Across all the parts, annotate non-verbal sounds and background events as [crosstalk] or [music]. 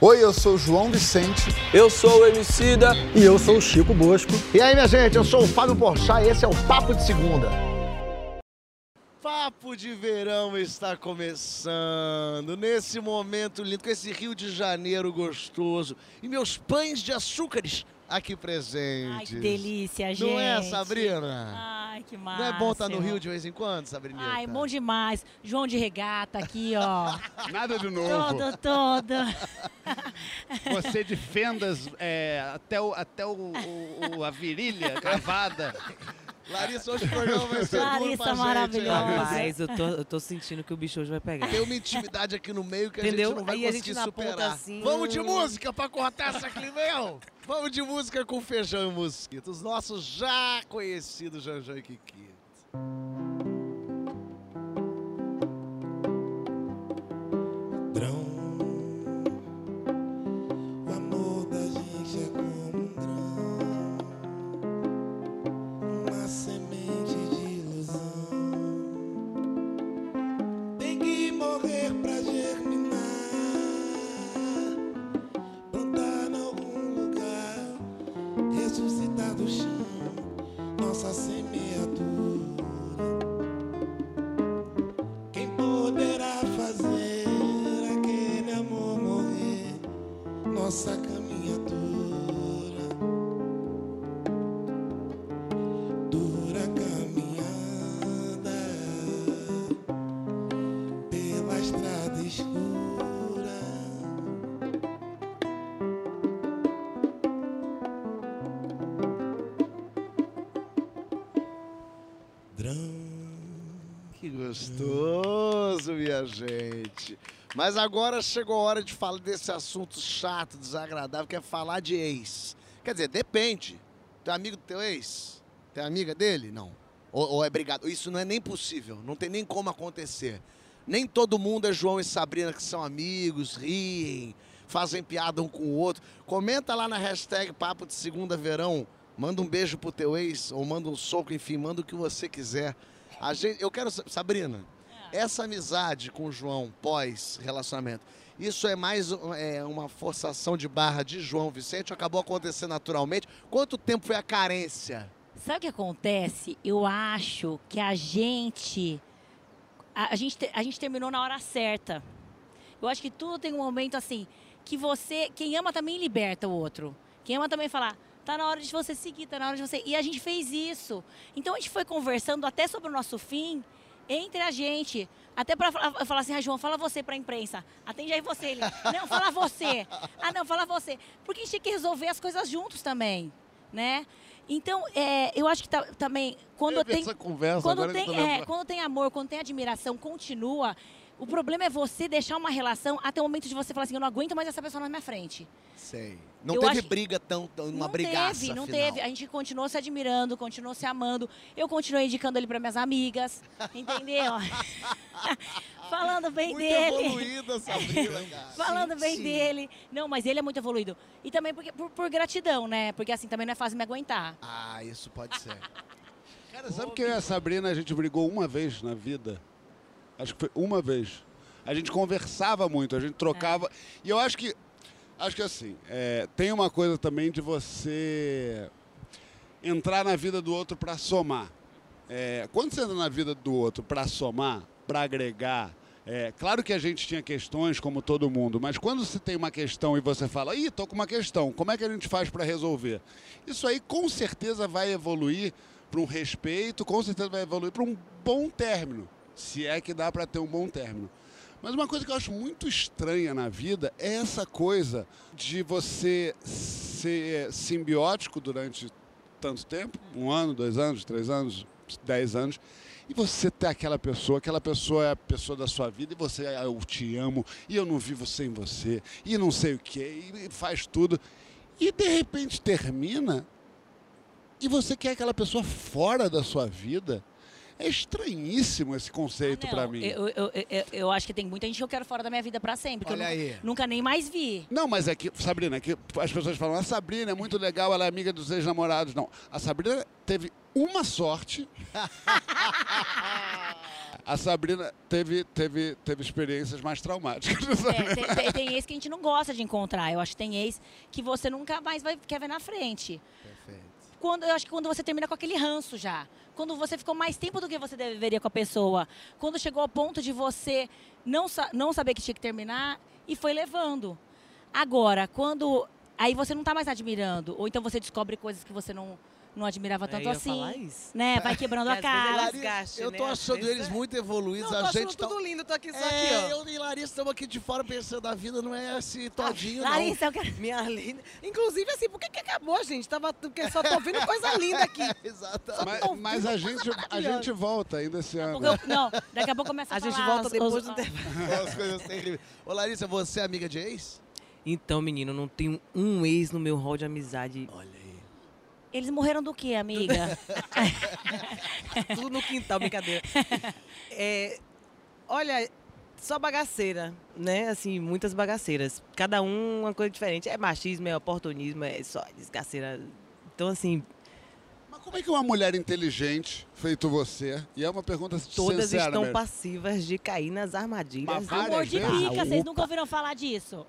Oi, eu sou o João Vicente. Eu sou o Emicida. E eu sou o Chico Bosco. E aí, minha gente, eu sou o Fábio Porchat e esse é o Papo de Segunda. Papo de verão está começando, nesse momento lindo, com esse Rio de Janeiro gostoso e meus pães de açúcares aqui presentes. Ai, que delícia, gente. Não é, Sabrina? Ai, que massa. Não é bom estar no Rio de vez em quando, Sabrina? Ai, bom demais. João de regata aqui, ó. [laughs] Nada de novo. todo, todo. [laughs] Você de fendas é, até, o, até o, o- a virilha [laughs] cavada. Larissa, hoje o programa vai ser duro Larissa pra gente, hein, maravilhosa. Larissa? Rapaz, eu tô, eu tô sentindo que o bicho hoje vai pegar. Tem uma intimidade aqui no meio que a Entendeu? gente não vai Aí a conseguir gente superar. assim, Vamos de hum. música pra cortar essa climão? Vamos de música com feijão e mosquito. Os nossos já conhecidos Janjão e Kiki. Gostoso, minha gente. Mas agora chegou a hora de falar desse assunto chato, desagradável, que é falar de ex. Quer dizer, depende. É amigo do teu ex? É amiga dele? Não. Ou, ou é brigado? Isso não é nem possível, não tem nem como acontecer. Nem todo mundo é João e Sabrina que são amigos, riem, fazem piada um com o outro. Comenta lá na hashtag Papo de Segunda Verão. Manda um beijo pro teu ex, ou manda um soco, enfim, manda o que você quiser. A gente, eu quero, sa- Sabrina, essa amizade com o João pós-relacionamento, isso é mais é, uma forçação de barra de João Vicente ou acabou acontecendo naturalmente? Quanto tempo foi a carência? Sabe o que acontece? Eu acho que a gente. A, a gente, te- a gente terminou na hora certa. Eu acho que tudo tem um momento assim que você. Quem ama também liberta o outro. Quem ama também fala. Tá na hora de você seguir, tá na hora de você. E a gente fez isso. Então a gente foi conversando até sobre o nosso fim entre a gente. Até pra fa- falar assim, ah, João, fala você pra imprensa. Atende aí você. Ele, [laughs] não, fala você. Ah, não, fala você. Porque a gente tem que resolver as coisas juntos também, né? Então, é, eu acho que tá- também, quando tem... essa conversa Quando tem, é, quando tem amor, quando tem admiração, continua. O problema é você deixar uma relação até o momento de você falar assim, eu não aguento mais essa pessoa na minha frente. Sei. Não Eu teve acho- briga tão, tão uma não brigaça teve, não final. teve. A gente continuou se admirando, continuou se amando. Eu continuei indicando ele para minhas amigas, entendeu? [laughs] Falando bem Muito dele. evoluída, Sabrina, [laughs] cara. Falando bem Sim. dele. Não, mas ele é muito evoluído. E também porque, por, por gratidão, né? Porque assim também não é fácil me aguentar. Ah, isso pode ser. Cara, sabe que eu e a Sabrina a gente brigou uma vez na vida? Acho que foi uma vez. A gente conversava muito, a gente trocava. E eu acho que. Acho que assim, é, tem uma coisa também de você entrar na vida do outro para somar. É, quando você entra na vida do outro para somar, para agregar, é, claro que a gente tinha questões como todo mundo, mas quando você tem uma questão e você fala, ih, tô com uma questão, como é que a gente faz para resolver? Isso aí com certeza vai evoluir para um respeito, com certeza vai evoluir para um bom término, se é que dá para ter um bom término. Mas uma coisa que eu acho muito estranha na vida é essa coisa de você ser simbiótico durante tanto tempo, um ano, dois anos, três anos, dez anos, e você ter aquela pessoa, aquela pessoa é a pessoa da sua vida, e você, ah, eu te amo, e eu não vivo sem você, e não sei o que, e faz tudo. E de repente termina, e você quer aquela pessoa fora da sua vida. É estranhíssimo esse conceito Ah, pra não, mim. Eu, eu, eu, eu acho que tem muita gente que eu quero fora da minha vida pra sempre. que eu Olha nunca, aí. nunca nem mais vi. Não, mas é que, Sabrina, é que as pessoas falam, a Sabrina é muito legal, ela é amiga dos ex-namorados. Não, a Sabrina teve uma sorte. [laughs] A Sabrina teve, teve, teve experiências mais traumáticas. É, tem, [laughs] tem- tem ex que a gente não gosta de encontrar. Eu acho que tem ex que você nunca mais vai, quer ver na frente. Perfeito. Quando, eu acho que quando você termina com aquele ranço já. Quando você ficou mais tempo do que você deveria com a pessoa. Quando chegou ao ponto de você não, não saber que tinha que terminar e foi levando. Agora, quando. Aí você não tá mais admirando. Ou então você descobre coisas que você não, não admirava É, tanto assim. falar. Né? Vai quebrando [laughs] a cara. desgaste, eu né? tô Às achando eles é- muito evoluídos. Não, a tô achando gente tá... tudo lindo, tô aqui só É, aqui, ó. eu e Larissa estamos aqui de fora pensando a vida não é esse todinho, não. Larissa, eu quero. Minha linda. Inclusive, assim, por que, que acabou, gente? Tava, porque só tô vendo coisa linda aqui. [laughs] Exatamente. Mas, mas a gente, a gente volta ainda esse ano. Eu- não, daqui a pouco começa [laughs] a, A gente falar volta depois os- do intervalo. As coisas terríveis. Ô, Larissa, você é amiga de ex? Então, menino, não tenho um ex no meu hall de amizade. Olha. Eles morreram do quê, amiga? [laughs] Tudo no quintal, brincadeira. [laughs] É, olha, só bagaceira, né? Assim, muitas bagaceiras. Cada um uma coisa diferente. É machismo, é oportunismo, é só desgaceira. Então, assim, Mas como é que uma mulher inteligente, feito você, e é uma pergunta todas sincera estão mesmo. passivas de cair nas armadilhas. Mas Amor de vezes? pica, Ah, vocês nunca ouviram falar disso?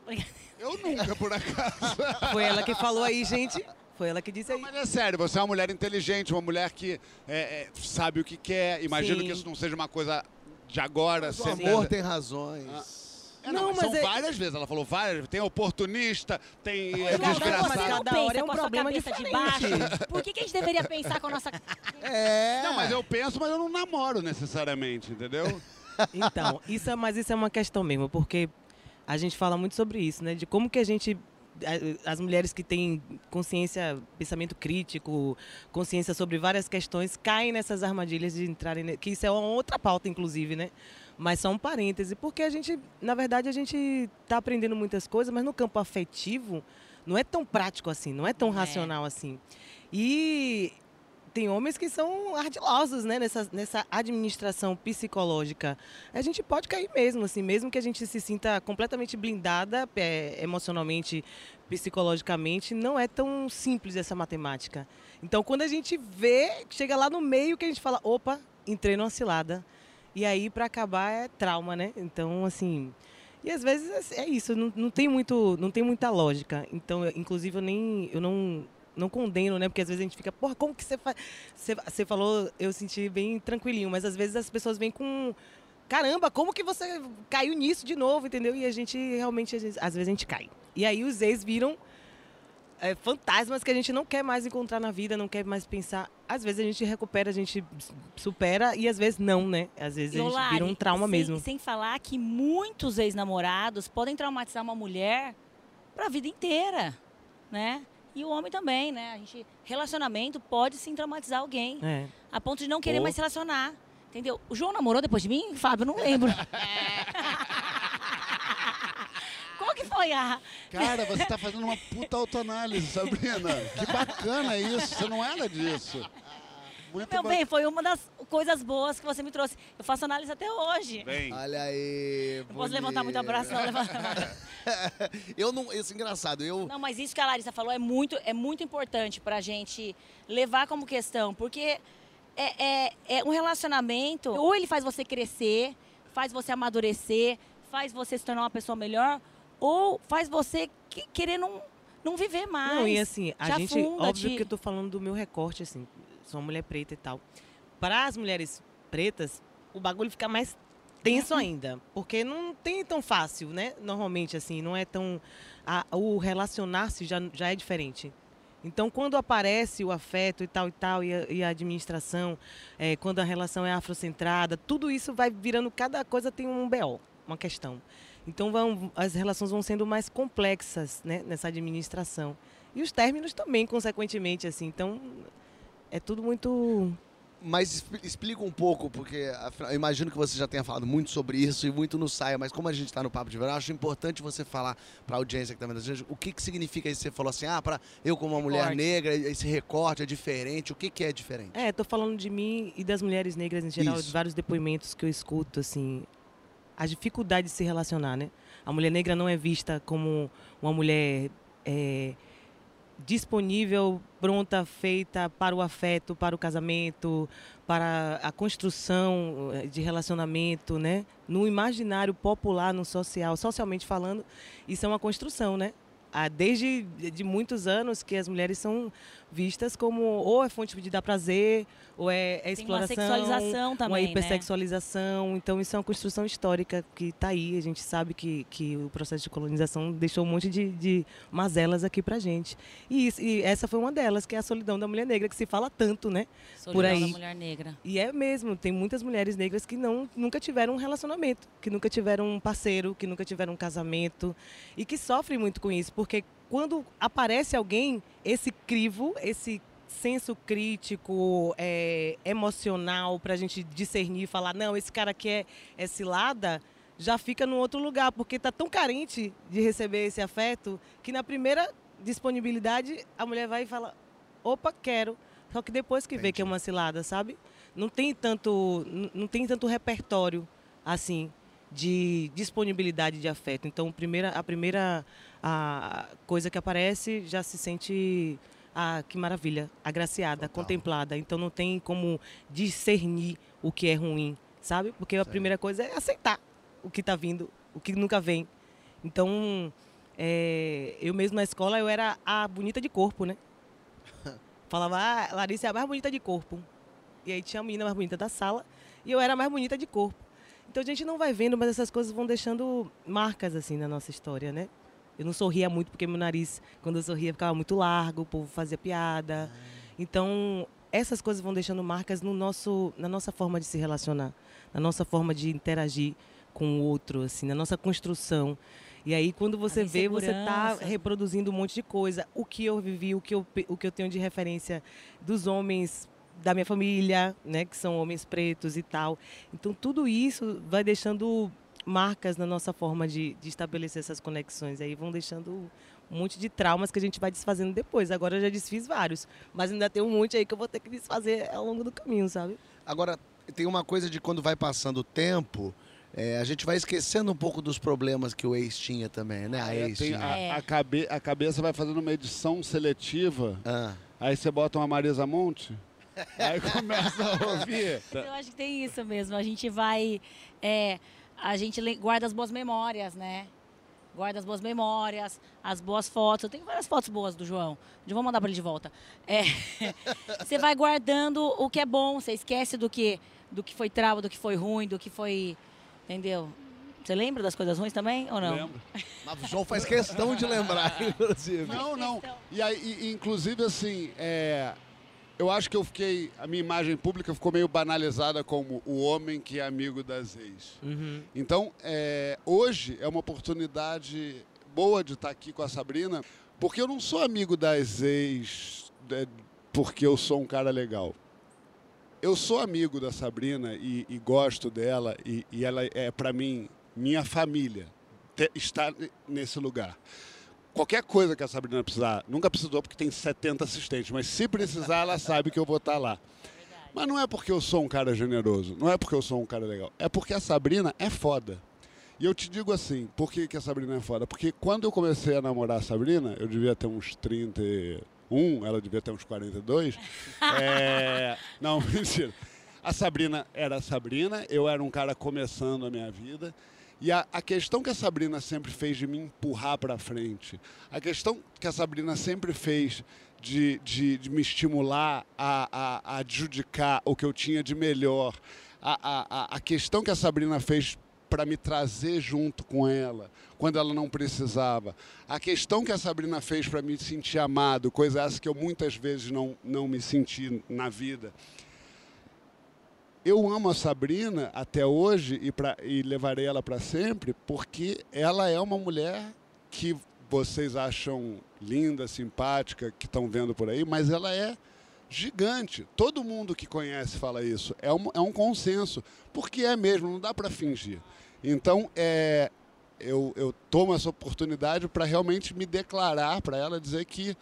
Eu nunca, por acaso. Foi ela que falou aí, gente. Foi ela que disse aí. Mas é sério, você é uma mulher inteligente, uma mulher que é, é, sabe o que quer. Imagino Sim. que isso não seja uma coisa de agora. O sempre- amor tem razões. É, não, Não, mas mas são é- várias vezes. Ela falou várias. Tem oportunista, tem é, Não, mas desgraçado. você não Cada hora pensa é um com a sua problema de baixo? [laughs] Por que, que a gente deveria pensar com a nossa... É. Não, mas eu penso, mas eu não namoro necessariamente, entendeu? [laughs] Então, isso é, mas isso é uma questão mesmo, porque a gente fala muito sobre isso, né? De como que a gente. As mulheres que têm consciência, pensamento crítico, consciência sobre várias questões, caem nessas armadilhas de entrarem. Que isso é uma outra pauta, inclusive, né? Mas só um parêntese, porque a gente, na verdade, a gente está aprendendo muitas coisas, mas no campo afetivo não é tão prático assim, não é tão É. racional assim. E tem homens que são ardilosos, né, nessa, nessa administração psicológica. A gente pode cair mesmo, assim, mesmo que a gente se sinta completamente blindada é, emocionalmente, psicologicamente, não é tão simples essa matemática. Então, quando a gente vê, chega lá no meio que a gente fala, opa, entrei numa cilada. E aí, para acabar, é trauma, né? Então, assim... E às vezes é isso, não, não tem muito, não tem muita lógica. Então, inclusive, eu nem, eu não, não condeno, né? Porque às vezes a gente fica, porra, como que você faz? Você, você falou, eu senti bem tranquilinho, mas às vezes as pessoas vêm com, caramba, como que você caiu nisso de novo, entendeu? E a gente realmente, às vezes, às vezes a gente cai. E aí os ex viram é, fantasmas que a gente não quer mais encontrar na vida, não quer mais pensar. Às vezes a gente recupera, a gente supera e às vezes não, né? Às vezes a E, ô, gente Lari, vira um trauma sem, mesmo. Sem falar que muitos ex-namorados podem traumatizar uma mulher pra vida inteira, né? E o homem também, né? A gente, relacionamento pode sim traumatizar alguém, É. a ponto de não querer Ou- mais se relacionar. Entendeu? O João namorou depois de mim? Fábio, eu não lembro. Qual que foi a... Cara, você tá fazendo uma puta autoanálise, Sabrina. Que bacana isso. Você não era disso. Muito Meu ba- bem, foi uma das coisas boas que você me trouxe. Eu faço análise até hoje. Bem. Olha aí. Não posso levantar muito o braço, não. Levanta... [laughs] eu não. Isso é engraçado. Eu. Não, mas isso que a Larissa falou é muito, é muito importante pra gente levar como questão, porque é, é, é um relacionamento, ou ele faz você crescer, faz você amadurecer, faz você se tornar uma pessoa melhor, ou faz você que- querer não, não viver mais. Não, e assim, a te gente, óbvio te- que eu tô falando do meu recorte, assim, sou uma mulher preta e tal. Para as mulheres pretas, o bagulho fica mais tenso Uhum. ainda, porque não tem tão fácil, né? Normalmente, assim, não é tão... a- o relacionar-se já, já é diferente. Então, quando aparece o afeto e tal e tal, e a, e a administração, eh, quando a relação é afrocentrada, tudo isso vai virando, cada coisa tem um BO, uma questão. Então, vão, as relações vão sendo mais complexas né, nessa administração. E os términos também, consequentemente, assim. Então, é tudo muito... Mas expli- explica um pouco, porque afinal, eu imagino que você já tenha falado muito sobre isso e muito no saia, mas como a gente está no Papo de Verão, acho importante você falar para a audiência que está vendo a gente o que, que significa isso. Você falou assim, ah, para eu como uma mulher Recorte. negra, esse recorte é diferente. O que, que é diferente? É, tô falando de mim e das mulheres negras em geral, Isso. de vários depoimentos que eu escuto, assim, a dificuldade de se relacionar, né? A mulher negra não é vista como uma mulher é, disponível, pronta, feita para o afeto, para o casamento, para a construção eh, de relacionamento, né? No imaginário popular, no social, socialmente falando, isso é uma construção, né? Há desde de muitos anos que as mulheres são vistas como ou é fonte de dar prazer, ou é, é Tem uma exploração, sexualização uma também, né? hipersexualização. Então isso é uma construção histórica que está aí. A gente sabe que, que o processo de colonização deixou um monte de, de mazelas aqui pra gente. E, isso- e essa foi uma delas, que é a solidão da mulher negra, que se fala tanto, né? Solidão por aí. da mulher negra. E é mesmo, tem muitas mulheres negras que não, nunca tiveram um relacionamento, que nunca tiveram um parceiro, que nunca tiveram um casamento e que sofrem muito com isso, porque quando aparece alguém, esse crivo, esse senso crítico, é, emocional, para a gente discernir e falar, não, esse cara aqui é, é cilada, já fica num outro lugar, porque está tão carente de receber esse afeto que na primeira disponibilidade a mulher vai e fala, opa, quero. Só que depois que vê que é uma cilada, sabe? Não tem tanto, não tem tanto repertório assim de disponibilidade de afeto. Então, a primeira, a primeira a coisa que aparece já se sente ah, que maravilha, agraciada, contemplada. Então não tem como discernir o que é ruim, sabe? Porque a primeira coisa é aceitar o que está vindo, o que nunca vem. Então, é, eu mesmo na escola eu era a bonita de corpo, né? [laughs] Falava, ah, Larissa é a mais bonita de corpo. E aí tinha a menina mais bonita da sala e eu era a mais bonita de corpo. Então a gente não vai vendo, mas essas coisas vão deixando marcas assim na nossa história, né? Eu não sorria muito porque meu nariz, quando eu sorria, ficava muito largo, o povo fazia piada. Então, essas coisas vão deixando marcas no nosso, na nossa forma de se relacionar, na nossa forma de interagir com o outro, assim, na nossa construção. E aí, quando você vê, você está reproduzindo um monte de coisa. O que eu vivi, o que eu, o que eu tenho de referência dos homens da minha família, né, que são homens pretos e tal. Então, tudo isso vai deixando marcas na nossa forma de, de estabelecer essas conexões. Aí vão deixando um monte de traumas que a gente vai desfazendo depois. Agora eu já desfiz vários, mas ainda tem um monte aí que eu vou ter que desfazer ao longo do caminho, sabe? Agora, tem uma coisa de quando vai passando o tempo, é, a gente vai esquecendo um pouco dos problemas que o ex tinha também, né? A É, ex tem tinha. a, É. a cabe- a cabeça vai fazendo uma edição seletiva, Ah, aí você bota uma Marisa Monte, aí começa a ouvir. Eu acho que tem isso mesmo. A gente vai. é, a gente guarda as boas memórias, né? Guarda as boas memórias, as boas fotos. Eu tenho várias fotos boas do João. Eu vou mandar para ele de volta. É, [laughs] você vai guardando o que é bom, você esquece do que, do que foi trauma, do que foi ruim, do que foi. Entendeu? Você lembra das coisas ruins também ou não? Lembro. [laughs] mas o João faz questão de lembrar, [laughs] inclusive. Não, não. E aí, e- inclusive, assim, é, eu acho que eu fiquei. A minha imagem pública ficou meio banalizada como o homem que é amigo das ex. Então, é, hoje é uma oportunidade boa de estar aqui com a Sabrina, porque eu não sou amigo das ex é, porque eu sou um cara legal. Eu sou amigo da Sabrina e, e gosto dela, e, e ela é, para mim, minha família, te- estar nesse lugar. Qualquer coisa que a Sabrina precisar, nunca precisou porque tem 70 assistentes, mas se precisar, ela sabe que eu vou estar lá. Mas não é porque eu sou um cara generoso, não é porque eu sou um cara legal, é porque a Sabrina é foda. E eu te digo assim, por que, que a Sabrina é foda? Porque quando eu comecei a namorar a Sabrina, eu devia ter uns 31, ela devia ter uns 42. [laughs] É... Não, [laughs] mentira. A Sabrina era a Sabrina, eu era um cara começando a minha vida. E a, a questão que a Sabrina sempre fez de me empurrar para frente, a questão que a Sabrina sempre fez de, de, de me estimular a, a, a adjudicar o que eu tinha de melhor, a, a, a- questão que a Sabrina fez para me trazer junto com ela, quando ela não precisava, a questão que a Sabrina fez para me sentir amado, coisa essa que eu muitas vezes não, não me senti na vida eu amo a Sabrina até hoje e, pra, e levarei ela para sempre porque ela é uma mulher que vocês acham linda, simpática, que estão vendo por aí, mas ela é gigante. Todo mundo que conhece fala isso. É um, é um consenso, porque é mesmo, não dá para fingir. Então, é, eu, eu tomo essa oportunidade para realmente me declarar para ela, dizer que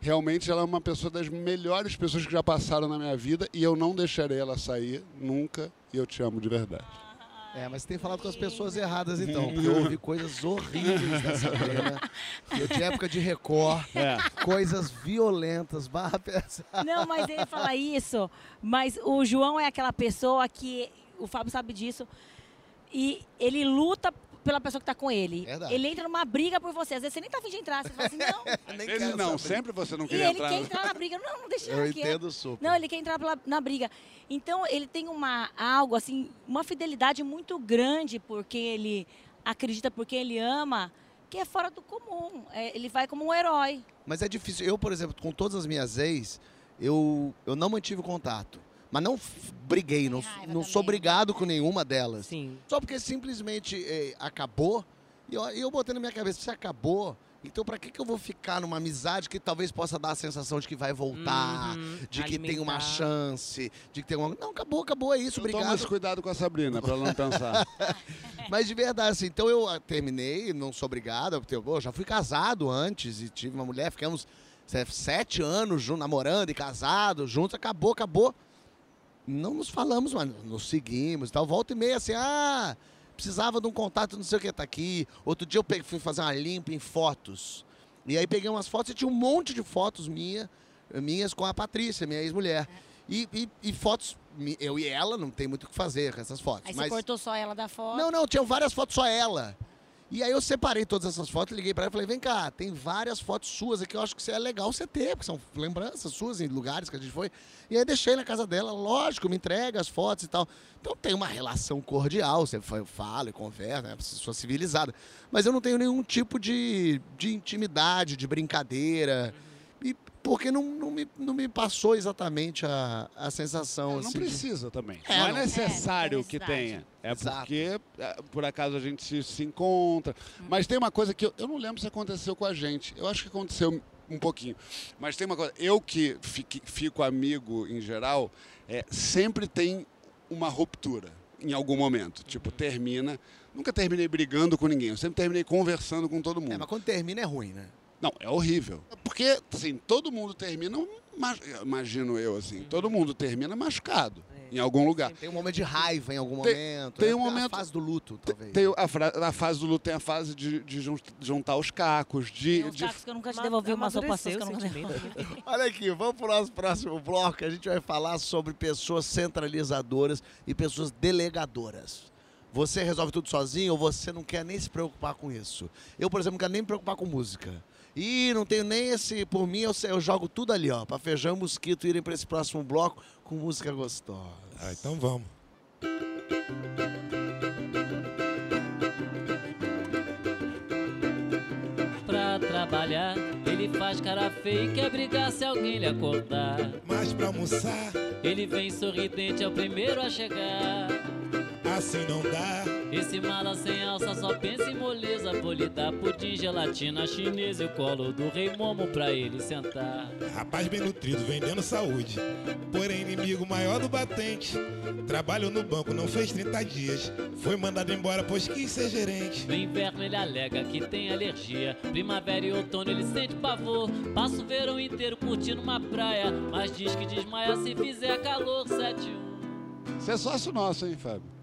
realmente ela é uma pessoa das melhores pessoas que já passaram na minha vida e eu não deixarei ela sair nunca e eu te amo de verdade. É, mas você tem falado com as pessoas erradas então, [laughs] porque eu ouvi coisas horríveis da Sabrina. [laughs] Eu tinha época de Record, É. coisas violentas, barra pesada. Não, mas ele fala isso. Mas o João é aquela pessoa que. O Fábio sabe disso. E ele luta pela pessoa que tá com ele. Verdade. Ele entra numa briga por você. Às vezes você nem tá afim de entrar. Você fala assim, não. [laughs] Às Nem vezes não, sempre você não E queria ele entrar. quer no- entrar na briga. Não, não deixa Eu entendo super. Não, ele quer entrar pela- na briga. Então, ele tem uma algo assim, uma fidelidade muito grande porque ele acredita, porque ele ama, que é fora do comum. É, ele vai como um herói. Mas é difícil. Eu, por exemplo, com todas as minhas ex, eu, eu não mantive contato. Mas não briguei, não, não sou também. brigado com nenhuma delas. Sim. Só porque simplesmente eh, acabou. E eu, eu botei na minha cabeça, se acabou, então pra que, que eu vou ficar numa amizade que talvez possa dar a sensação de que vai voltar, Uhum, de que tem uma alimentar. chance, de que tem uma... Não, acabou, acabou, é isso, Então toma obrigado. esse cuidado com a Sabrina, pra ela não pensar. [laughs] Mas de verdade, assim, então eu ah, terminei, não sou obrigado, porque eu já fui casado antes e tive uma mulher, ficamos se- sete anos namorando e casados, juntos, acabou, acabou. Não nos falamos, mas nos seguimos e tal. Volta e meia, assim, ah, precisava de um contato, não sei o que, tá aqui. Outro dia eu peguei, fui fazer uma limpa em fotos. E aí peguei umas fotos e tinha um monte de fotos minha, minhas com a Patrícia, minha ex-mulher. E, e- e fotos, eu e ela, não tem muito o que fazer com essas fotos. Aí mas... você cortou só ela da foto. Não, não, tinham várias fotos só ela. E aí eu separei todas essas fotos, liguei pra ela e falei, vem cá, tem várias fotos suas aqui, eu acho que é legal você ter, porque são lembranças suas em lugares que a gente foi. E aí deixei na casa dela, lógico, me entrega as fotos e tal. Então tem uma relação cordial, você fa- fala e conversa, né, pessoa civilizada. Mas eu não tenho nenhum tipo de, de intimidade, de brincadeira. E porque não, não, me, não me passou exatamente a, a sensação, Não assim, de- precisa também. É, não é não- necessário É, não que tem tenha. É Exato. porque, é, por acaso, a gente se, se encontra. Mas tem uma coisa que eu, eu não lembro se aconteceu com a gente. Eu acho que aconteceu um pouquinho. Mas tem uma coisa. Eu que fique- fico amigo em geral, é, sempre tem uma ruptura em algum momento. Tipo, termina. Nunca terminei brigando com ninguém. Eu sempre terminei conversando com todo mundo. É, mas quando termina é ruim, né? Não, é horrível. Porque, assim, todo mundo termina, ma- imagino eu, assim, todo mundo termina machucado em algum lugar. Tem um momento de raiva em algum Tem- momento. tem né? um A momento- fase do luto, talvez. Tem a, a fase do luto, tem a fase de, de jun- juntar os cacos, de, Tem uns de- cacos que eu nunca te devolvi, umas roupas que eu nunca devolvi. [laughs] Olha aqui, vamos para o nosso próximo bloco. que A gente vai falar sobre pessoas centralizadoras e pessoas delegadoras. Você resolve tudo sozinho ou você não quer nem se preocupar com isso? Eu, por exemplo, não quero nem me preocupar com música. E não tenho nem esse. Por mim, eu, eu jogo tudo ali, ó. Pra feijão e mosquito irem para esse próximo bloco com música gostosa. Ah, então vamos. Pra trabalhar, ele faz cara feia e quer brigar se alguém lhe acordar. Mas pra almoçar, Ele vem sorridente, é o primeiro a chegar. Assim não dá. Esse mala sem alça só pensa em moleza. Vou lhe dar pudim, gelatina chinesa e o colo do rei Momo pra ele sentar. Rapaz bem nutrido, vendendo saúde. Porém, inimigo maior do batente. Trabalhou no banco, não fez 30 dias. Foi mandado embora, pois quis ser gerente. No inverno ele alega que tem alergia. Primavera e outono ele sente pavor. Passa o verão inteiro curtindo uma praia. Mas diz que desmaia se fizer calor 71. Você é sócio nosso, hein, Fábio?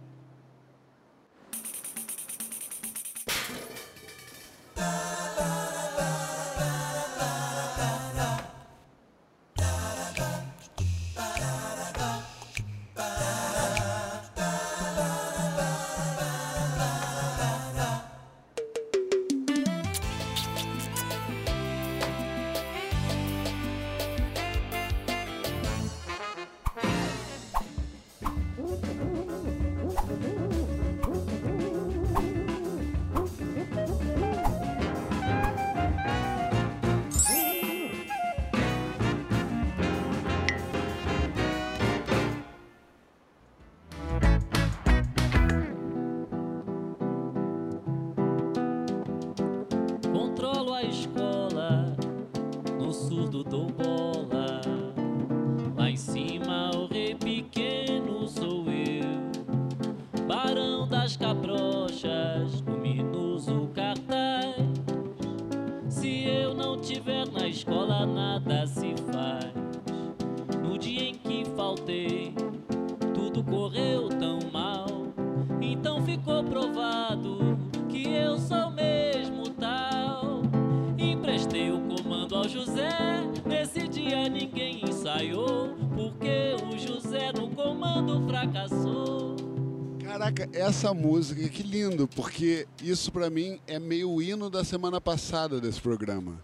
Essa música, que lindo, porque isso pra mim é meio o hino da semana passada desse programa.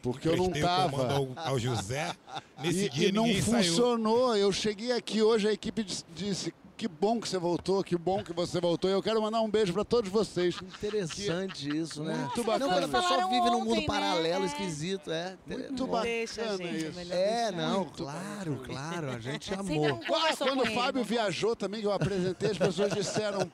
Porque eu não tava. Ao, ao José. Nesse E, dia e não ninguém saiu. funcionou. Eu cheguei aqui hoje, a equipe dis- disse: que bom que você voltou, que bom que você voltou. E eu quero mandar um beijo pra todos vocês. Interessante isso, né? Muito Não, bacana. quando a pessoa vive num mundo ontem, né? paralelo, É. esquisito, é. Muito É. bacana Deixa, gente, é isso. É, não, claro, claro, a gente [laughs] amou. não Ah, quando o Fábio não? viajou também, que eu apresentei, as pessoas disseram: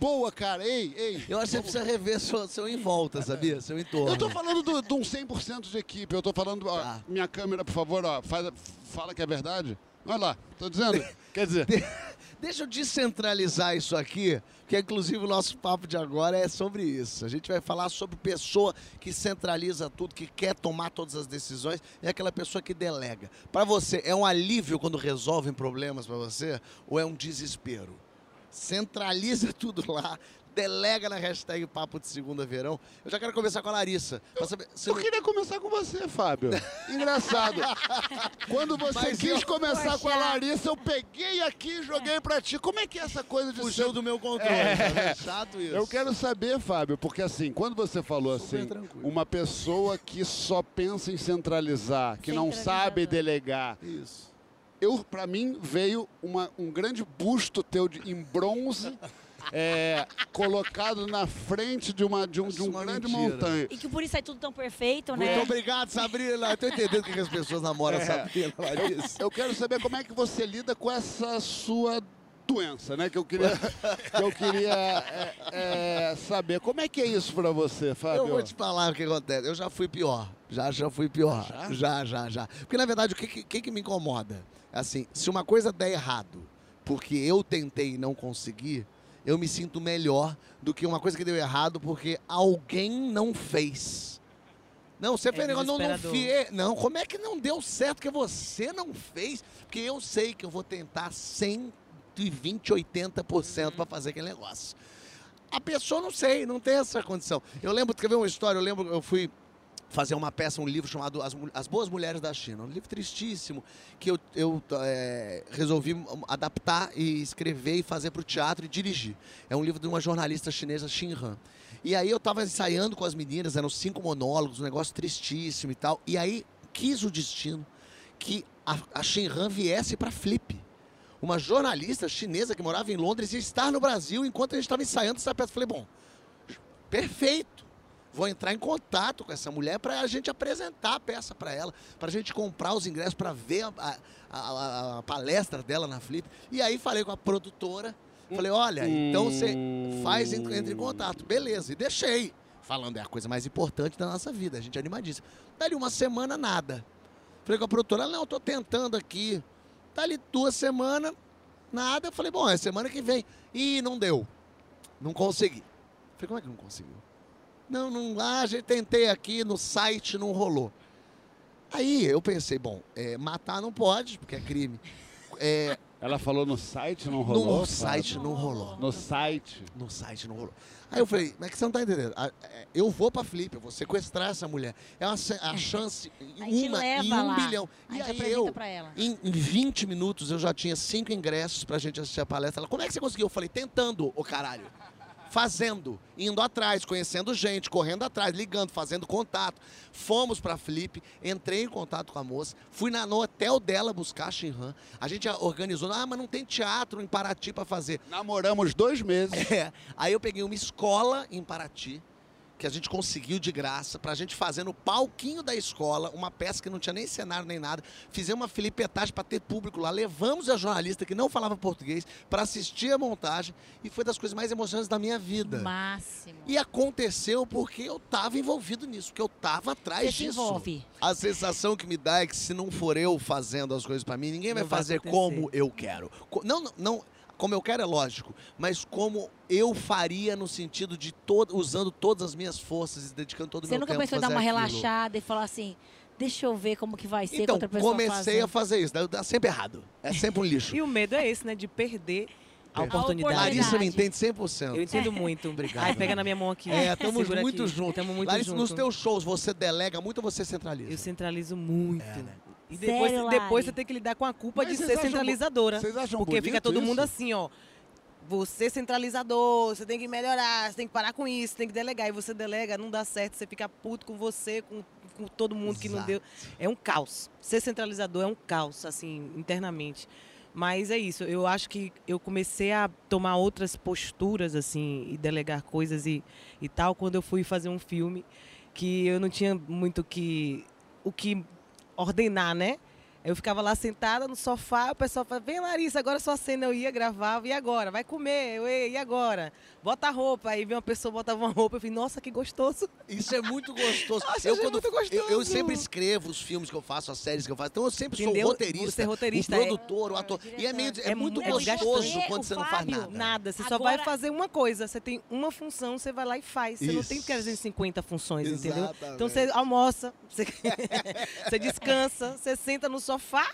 boa, cara, ei, ei. Eu acho que você precisa rever seu, seu em volta, sabia? Seu entorno. Eu tô falando do- de um 100% de equipe. Eu tô falando. ó, Tá. Minha câmera, por favor, ó, faz- fala que é verdade. Olha lá, tô dizendo. Quer dizer, [laughs] Deixa eu descentralizar isso aqui, que inclusive o nosso papo de agora é sobre isso. A gente vai falar sobre pessoa que centraliza tudo, que quer tomar todas as decisões, é aquela pessoa que delega. Para você, é um alívio quando resolvem problemas para você ou é um desespero? Centraliza [laughs] tudo lá, delega na hashtag Papo de Segunda Verão. Eu já quero conversar com a Larissa. pra saber se eu não- queria começar com você, Fábio. [laughs] Engraçado. Quando você Mas quis eu- começar com a Poxa. Larissa, eu peguei aqui e joguei pra ti. Como é que é essa coisa de Fugiu ser... do meu controle. É. tá vendo? Chato isso. Eu quero saber, Fábio, porque assim, quando você falou Super assim, tranquilo. uma pessoa que só pensa em centralizar, que não sabe delegar, Isso. eu para mim veio uma- um grande busto teu de, em bronze [laughs] é, colocado na frente de uma de um, de um é uma grande mentira. montanha. E que por isso é tudo tão perfeito, Muito né? obrigado, Sabrina. Eu tô entendendo o que as pessoas namoram, É. Sabrina, Larissa. Eu quero saber como é que você lida com essa sua doença, né? Que eu queria, que eu queria é, é, saber. Como é que é isso pra você, Fábio? Eu vou te falar o que acontece. Eu já fui pior. Já, já fui pior. Já, já, já. Porque, na verdade, o que, que, que que me incomoda? Assim, se uma coisa der errado, porque eu tentei e não consegui, eu me sinto melhor do que uma coisa que deu errado porque alguém não fez. Não, você É fez negócio, não, não fie- Não, como é que não deu certo que você não fez? Porque eu sei que eu vou tentar 120, 80% para fazer aquele negócio. A pessoa não sei, não tem essa condição. Eu lembro, quer ver uma história? Eu lembro, eu fui fazer uma peça, um livro chamado As, As Boas Mulheres da China. Um livro tristíssimo que eu, eu é, resolvi adaptar e escrever e fazer para o teatro e dirigir. É um livro de uma jornalista chinesa, Xin Han. E aí eu estava ensaiando com as meninas, eram cinco monólogos, um negócio tristíssimo e tal. E aí quis o destino que a, a Xin Han viesse para Flip. Uma jornalista chinesa que morava em Londres e estar no Brasil enquanto a gente estava ensaiando essa peça. Falei, bom, perfeito. Vou entrar em contato com essa mulher para a gente apresentar a peça para ela, para a gente comprar os ingressos para ver a, a- a- a palestra dela na Flip. E aí falei com a produtora, falei, olha, então você faz, en- entra em contato. Beleza, e deixei. Falando, é a coisa mais importante da nossa vida, a gente é animadíssimo. Dali uma semana, nada. Falei com a produtora, não, tô tentando aqui. Dali duas semanas, nada. Eu falei, bom, é semana que vem. Ih, não deu. Não consegui. Falei, como é que não conseguiu? Não, não, ah, já tentei aqui no site, não rolou. Aí eu pensei, bom, é, matar não pode, porque é crime. É, Ela falou no site, não rolou? no site não rolou. No site. No site não rolou. Aí eu falei, mas é que você não tá entendendo. É, Eu vou pra Flip, eu vou sequestrar essa mulher. É uma a [laughs] chance, uma em um lá. bilhão. E gente aí apresenta eu, pra ela. em, em 20 minutos, eu já tinha cinco ingressos pra gente assistir a palestra. Ela, como é que você conseguiu? Eu falei, tentando, ô caralho. Fazendo, indo atrás, conhecendo gente, correndo atrás, ligando, fazendo contato. Fomos pra Flip, entrei em contato com a moça, fui na, no hotel dela buscar a Shinhan. A gente organizou, ah, mas não tem teatro em Paraty pra fazer. Namoramos dois meses. É. Aí eu peguei uma escola em Paraty, que a gente conseguiu de graça, pra gente fazer no palquinho da escola, uma peça que não tinha nem cenário nem nada. Fizemos uma filipetagem pra ter público lá. Levamos a jornalista que não falava português pra assistir a montagem e foi das coisas mais emocionantes da minha vida. Máximo. E aconteceu porque eu tava envolvido nisso, porque eu tava atrás Você disso. envolve. A sensação que me dá é que se não for eu fazendo as coisas pra mim, ninguém vai vai fazer acontecer. como eu quero. Não, não, não, como eu quero é lógico, mas como eu faria no sentido de todo, usando todas as minhas forças e dedicando todo o Você meu nunca tempo pensou em dar uma aquilo. relaxada e falar assim, deixa eu ver como que vai ser com Então, outra pessoa comecei fazendo. a fazer isso, dá, dá sempre errado. É sempre um lixo. [laughs] E o medo é esse, né? De perder a oportunidade. Larissa me entende Eu 100%. entendo muito. [laughs] Obrigado. Ai, pega na minha mão aqui. É, tamo Segura muito aqui. junto. Tamo muito Larissa, junto. nos teus shows, você delega muito ou você centraliza? Eu centralizo muito. É, né? E depois, Sério, depois você tem que lidar com a culpa Mas de ser acham centralizadora. Vocês acham Porque fica todo mundo isso? assim, ó. Você centralizador, você tem que melhorar, você tem que parar com isso, tem que delegar. E você delega, não dá certo, você fica puto com você, com, com todo mundo que não Exato. deu. É um caos. Ser centralizador é um caos, assim, internamente. Mas é isso, eu acho que eu comecei a tomar outras posturas, assim, e delegar coisas e, e tal, quando eu fui fazer um filme que eu não tinha muito que, o que ordenar, né? Eu ficava lá sentada no sofá, o pessoal falava, vem Larissa, agora é sua cena, eu ia, gravava, e agora? Vai comer, eu ia, e agora? Bota a roupa, aí vem uma pessoa, botava uma roupa, eu falei, nossa, que gostoso. Isso é muito gostoso. [laughs] Nossa, eu, isso é muito gostoso. eu, eu sempre escrevo os filmes que eu faço, as séries que eu faço. Então eu sempre Entendeu? sou roteirista, Você é roteirista, o é. produtor, o ator. E é, meio, é, É muito muito gostoso quando O você não faz Fábio, nada. Nada, você só Agora- vai fazer uma coisa, você tem uma função, você vai lá e faz. Você não tem Isso. 350 funções, entendeu? Exatamente. Então você almoça, você, [laughs] você descansa, você senta no sofá,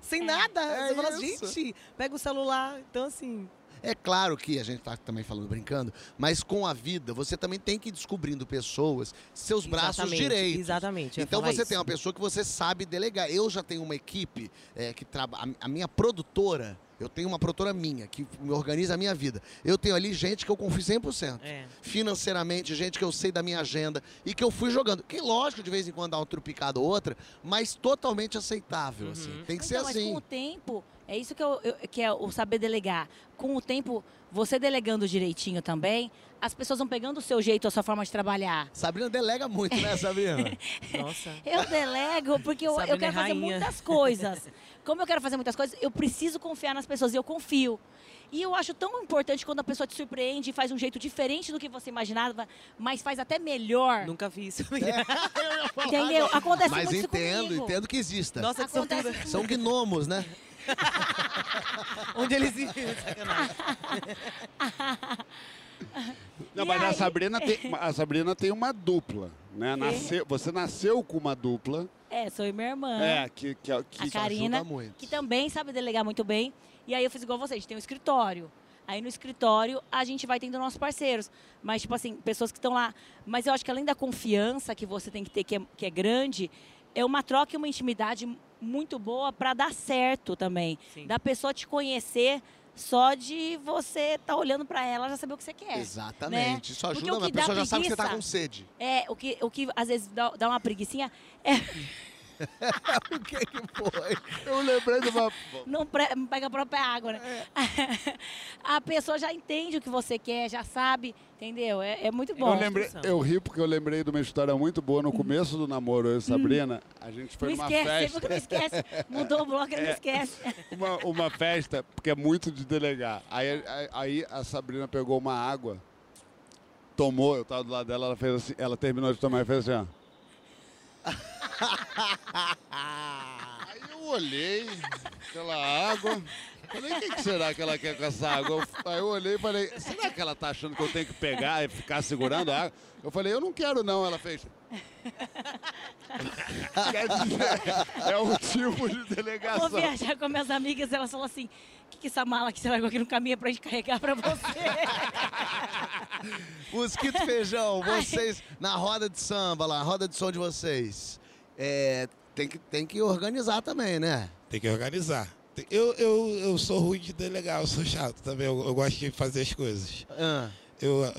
sem nada. É você fala, gente, pega o celular. Então, assim, É claro que a gente tá também falando brincando, mas com a vida você também tem que ir descobrindo pessoas, seus braços exatamente, direitos. Exatamente. Então você isso. tem uma pessoa que você sabe delegar. Eu já tenho uma equipe é, que trabalha. A minha produtora, eu tenho uma produtora minha que me organiza a minha vida. Eu tenho ali gente que eu confio 100%. É. Financeiramente, gente que eu sei da minha agenda e que eu fui jogando. Que lógico, de vez em quando dá uma trupicada ou outra, mas totalmente aceitável, Uhum. assim. Tem que ser Então, mas assim. com o tempo, é isso que, eu, eu- que é o saber delegar. Com o tempo, você delegando direitinho também, as pessoas vão pegando o seu jeito, a sua forma de trabalhar. Sabrina delega muito, né, Sabrina? [laughs] Nossa. Eu delego porque eu, eu é quero fazer muitas coisas. Como eu quero fazer muitas coisas, eu preciso confiar nas pessoas e eu confio. E eu acho tão importante quando a pessoa te surpreende e faz um jeito diferente do que você imaginava, mas faz até melhor. Nunca vi isso. [laughs] Entendeu? Acontece Mas muito isso entendo, comigo. entendo que exista. Nossa, que Acontece. São gnomos, né? [laughs] Onde eles? Sacanagem. Não, E mas a? Sabrina, tem, [laughs] a Sabrina tem uma dupla, né? Nasceu, você nasceu com uma dupla. É, sou eu minha irmã. É, que, que, que a Karina, ajuda muito. que também sabe delegar muito bem. E aí eu fiz igual você, a gente tem um escritório. Aí no escritório a gente vai tendo nossos parceiros. Mas, tipo assim, pessoas que estão lá. Mas eu acho que além da confiança que você tem que ter, que é, que é grande, é uma troca e uma intimidade muito boa para dar certo também. Sim. Da pessoa te conhecer só de você estar olhando para ela, já saber o que você quer. Exatamente. Isso Porque ajuda, a pessoa já sabe que você tá preguiça- com sede. É, o que, o que às vezes dá, dá uma preguicinha é [laughs] [laughs] o que que foi? Eu lembrei de uma. não pega a própria água, né? [laughs] a pessoa já entende o que você quer, já sabe, entendeu? É, é muito bom. Eu, lembrei, eu ri porque eu lembrei de uma história muito boa no começo do namoro, eu e Sabrina. A gente foi não numa esquece, festa. sempre não esquece. Mudou o bloco, ele não [laughs] esquece. uma, uma festa, porque é muito de delegar. Aí, aí, aí a Sabrina pegou uma água, tomou, eu tava do lado dela, ela fez assim, ela terminou de tomar e fez assim, ó. Aí eu olhei aquela água, falei, o que, que será que ela quer com essa água? Aí eu olhei e falei, será que ela tá achando que eu tenho que pegar e ficar segurando a água? Eu falei, eu não quero não, ela fez. Quer dizer, é um tipo de Vou delegação. viajar com minhas amigas, elas falam assim, o que, que essa mala que você largou aqui no caminho é pra gente carregar pra você? [laughs] Mosquito Feijão, vocês, na roda de samba lá, roda de som de vocês, é, tem, que, tem que organizar também, né? Tem que organizar. Eu, eu, eu sou ruim de delegar, eu sou chato também, eu, eu gosto de fazer as coisas. Ah, Eu,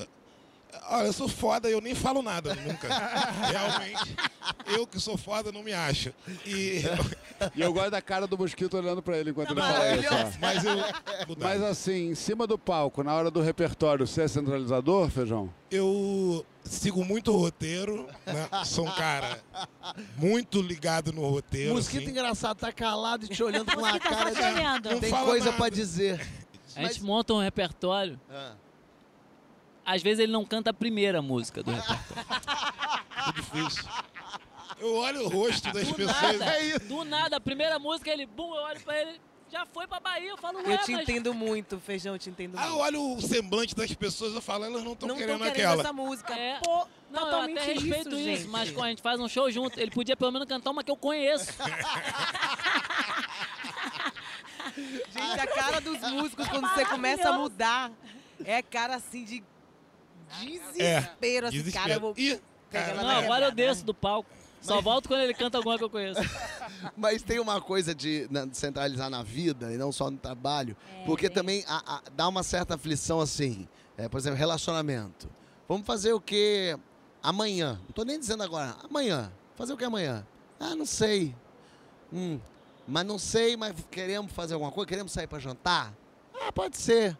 olha, eu sou foda, eu nem falo nada nunca. [laughs] Realmente, eu que sou foda não me acho. E, E eu gosto da cara do mosquito olhando pra ele enquanto ele fala isso. ó. mas eu, Mas assim, em cima do palco, na hora do repertório, você é centralizador, Feijão? eu sigo muito o roteiro, né? sou um cara muito ligado no roteiro. mosquito assim. engraçado, tá calado e te olhando com uma Mosquito tá cara só te de... olhando. Não Tem fala coisa nada. pra dizer. A Mas- gente monta um repertório. Ah, Às vezes ele não canta a primeira música do repertório. [laughs] difícil. Eu olho o rosto das Do pessoas. nada, do nada, a primeira música ele, bum, eu olho pra ele, já foi pra Bahia, eu falo, ué, Eu te mas... entendo muito, Feijão, eu te entendo Ah, eu muito. olho o semblante das pessoas, eu falo, elas não estão Não querendo querendo aquela. essa música. É. Pô, Não, eu totalmente até respeito isso, gente. mas quando a gente faz um show junto, ele podia pelo menos cantar uma que eu conheço. [laughs] [laughs] Gente, a cara dos músicos quando você começa a mudar é cara assim de desespero. assim, cara, eu vou pegar ela Não, agora eu desço do palco. Só volto quando ele canta alguma que eu conheço. [laughs] Mas tem uma coisa de na- centralizar na vida e não só no trabalho, porque também a- a- dá uma certa aflição assim. É, por exemplo, relacionamento. Vamos fazer o que amanhã? Não tô nem dizendo agora. Amanhã. Fazer o que amanhã? Ah, não sei. Hum, mas não sei, mas queremos fazer alguma coisa? Queremos sair para jantar? Ah, pode ser.